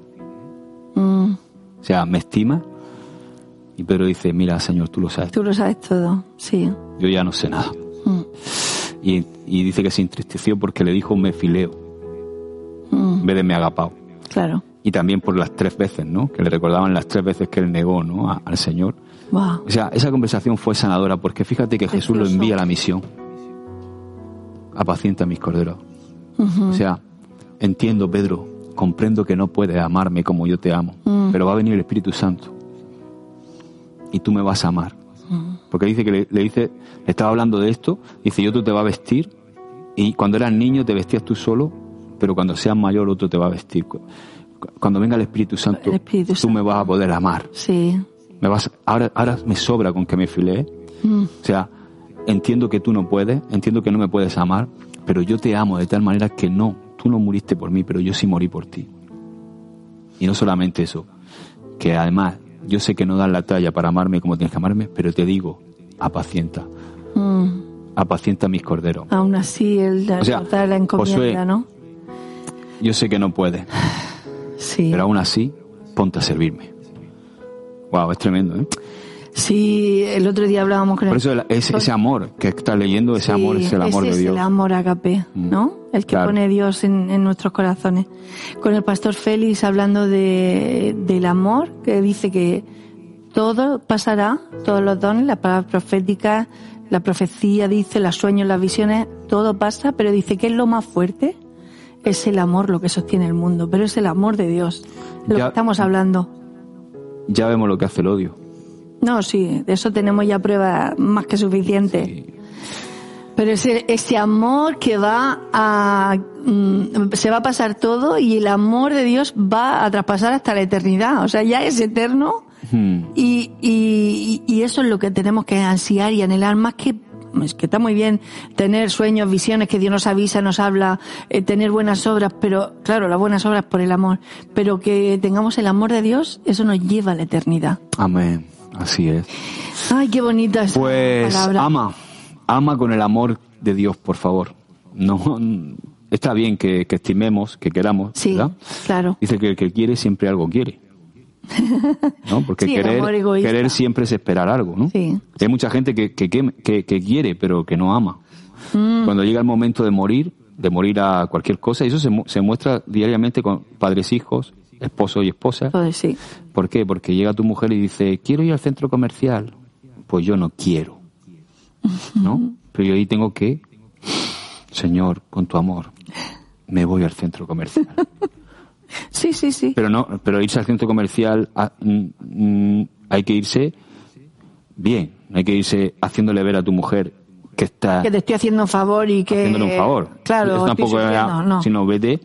Speaker 2: Mm,
Speaker 1: o sea, me estima. Y Pedro dice, mira, Señor, tú lo sabes.
Speaker 2: tú lo sabes todo. Sí.
Speaker 1: Yo ya no sé nada.
Speaker 2: Mm,
Speaker 1: Y, y dice que se entristeció porque le dijo me fileo,
Speaker 2: mm,
Speaker 1: en vez de me agapao.
Speaker 2: claro.
Speaker 1: Y también por las tres veces, ¿no? Que le recordaban las tres veces que él negó, ¿no? A- al Señor.
Speaker 2: Wow.
Speaker 1: O sea, esa conversación fue sanadora porque fíjate que Jesús lo envía a la misión. Apacienta mis corderos. O sea, entiendo, Pedro, comprendo que no puedes amarme como yo te amo,
Speaker 2: Mm.
Speaker 1: pero va a venir el Espíritu Santo y tú me vas a amar. Porque dice que le, le dice, le estaba hablando de esto, dice, yo tú te va a vestir y cuando eras niño te vestías tú solo, pero cuando seas mayor otro te va a vestir. Cu- Cuando venga el Espíritu Santo,
Speaker 2: El Espíritu
Speaker 1: tú me vas a poder amar.
Speaker 2: Sí.
Speaker 1: Me vas, ahora, ahora me sobra con que me filee.
Speaker 2: Mm,
Speaker 1: O sea, entiendo que tú no puedes, entiendo que no me puedes amar, pero yo te amo de tal manera que no, tú no muriste por mí, pero yo sí morí por ti. Y no solamente eso, que además yo sé que no das la talla para amarme como tienes que amarme, pero te digo, apacienta,
Speaker 2: mm.
Speaker 1: apacienta mis corderos.
Speaker 2: Aún así, él
Speaker 1: O sea,
Speaker 2: la encomienda,
Speaker 1: Josué-
Speaker 2: ¿no?
Speaker 1: Yo sé que no puedes,
Speaker 2: Sí.
Speaker 1: pero aún así, ponte a servirme. Wow, es tremendo, ¿eh?
Speaker 2: Sí, el otro día hablábamos con
Speaker 1: Por eso el- ese, ese amor que estás leyendo, ese
Speaker 2: Sí,
Speaker 1: amor es el amor
Speaker 2: ese
Speaker 1: de Dios.
Speaker 2: Es el amor agape,
Speaker 1: Mm,
Speaker 2: ¿no? El que
Speaker 1: claro.
Speaker 2: pone Dios en, en nuestros corazones. Con el pastor Félix hablando de, del amor, que dice que todo pasará, todos los dones, las palabras proféticas, la profecía dice, los sueños, las visiones, todo pasa, pero dice que es lo más fuerte, es el amor lo que sostiene el mundo, pero es el amor de Dios, lo
Speaker 1: Ya-
Speaker 2: que estamos hablando.
Speaker 1: Ya vemos lo que hace el odio.
Speaker 2: No, sí, de eso tenemos ya pruebas más que suficientes.
Speaker 1: Sí.
Speaker 2: Pero ese, ese amor que va a... mm, se va a pasar todo y el amor de Dios va a traspasar hasta la eternidad. O sea, ya es eterno
Speaker 1: Hmm.
Speaker 2: y, y, y eso es lo que tenemos que ansiar y anhelar más que... Es que está muy bien tener sueños, visiones, que Dios nos avisa, nos habla, eh, tener buenas obras, pero claro, las buenas obras por el amor, pero que tengamos el amor de Dios, eso nos lleva a la eternidad.
Speaker 1: Amén. Así es.
Speaker 2: Ay, qué bonita esa
Speaker 1: Pues
Speaker 2: palabra.
Speaker 1: ama, ama con el amor de Dios, por favor. No, está bien que, que estimemos, que queramos,
Speaker 2: Sí,
Speaker 1: ¿verdad?
Speaker 2: claro.
Speaker 1: Dice que el que quiere siempre algo quiere. ¿No? Porque
Speaker 2: Sí,
Speaker 1: querer, querer siempre es esperar algo, ¿no?
Speaker 2: Sí.
Speaker 1: Hay mucha gente que, que, que, que quiere, pero que no ama.
Speaker 2: Mm.
Speaker 1: Cuando llega el momento de morir, de morir a cualquier cosa, y eso se, se muestra diariamente con padres, hijos, esposo y esposa.
Speaker 2: Pues sí.
Speaker 1: ¿Por qué? Porque llega tu mujer y dice, quiero ir al centro comercial. Pues yo no quiero. ¿No? Pero yo ahí tengo que, Señor, con tu amor, me voy al centro comercial.
Speaker 2: Sí, sí, sí.
Speaker 1: Pero no, pero irse al centro comercial ah, mm, mm, hay que irse bien. Hay que irse haciéndole ver a tu mujer que está
Speaker 2: que te estoy haciendo un favor y que...
Speaker 1: haciéndole un favor.
Speaker 2: Claro,
Speaker 1: Eso tampoco era-
Speaker 2: no.
Speaker 1: sino vete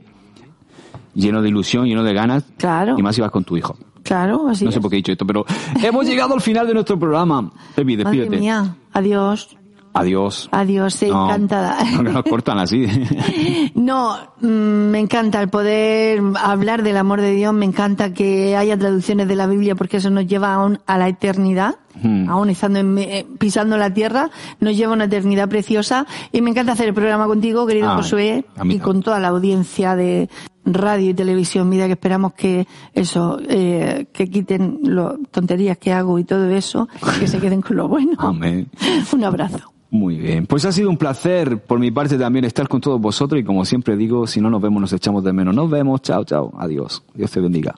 Speaker 1: lleno de ilusión, lleno de ganas.
Speaker 2: Claro.
Speaker 1: Y más si vas con tu hijo.
Speaker 2: Claro, así
Speaker 1: No sé
Speaker 2: es.
Speaker 1: por qué he dicho esto, pero hemos llegado al final de nuestro programa. Pepi,
Speaker 2: Madre
Speaker 1: despídete.
Speaker 2: mía, adiós,
Speaker 1: Adiós.
Speaker 2: adiós, sí,
Speaker 1: No,
Speaker 2: encantada.
Speaker 1: No, nos cortan así.
Speaker 2: No, mm, me encanta el poder hablar del amor de Dios, me encanta que haya traducciones de la Biblia porque eso nos lleva aún a la eternidad,
Speaker 1: Hmm.
Speaker 2: aún estando en- eh, pisando la tierra, nos lleva a una eternidad preciosa y me encanta hacer el programa contigo, querido
Speaker 1: Ah,
Speaker 2: Josué, y con toda la audiencia de radio y televisión, mira que esperamos que eso, eh, que quiten las tonterías que hago y todo eso, que se queden con lo bueno.
Speaker 1: Amén.
Speaker 2: Un abrazo.
Speaker 1: Muy bien. Pues ha sido un placer por mi parte también estar con todos vosotros y como siempre digo, si no nos vemos nos echamos de menos. Nos vemos. Chao, chao. Adiós. Dios te bendiga.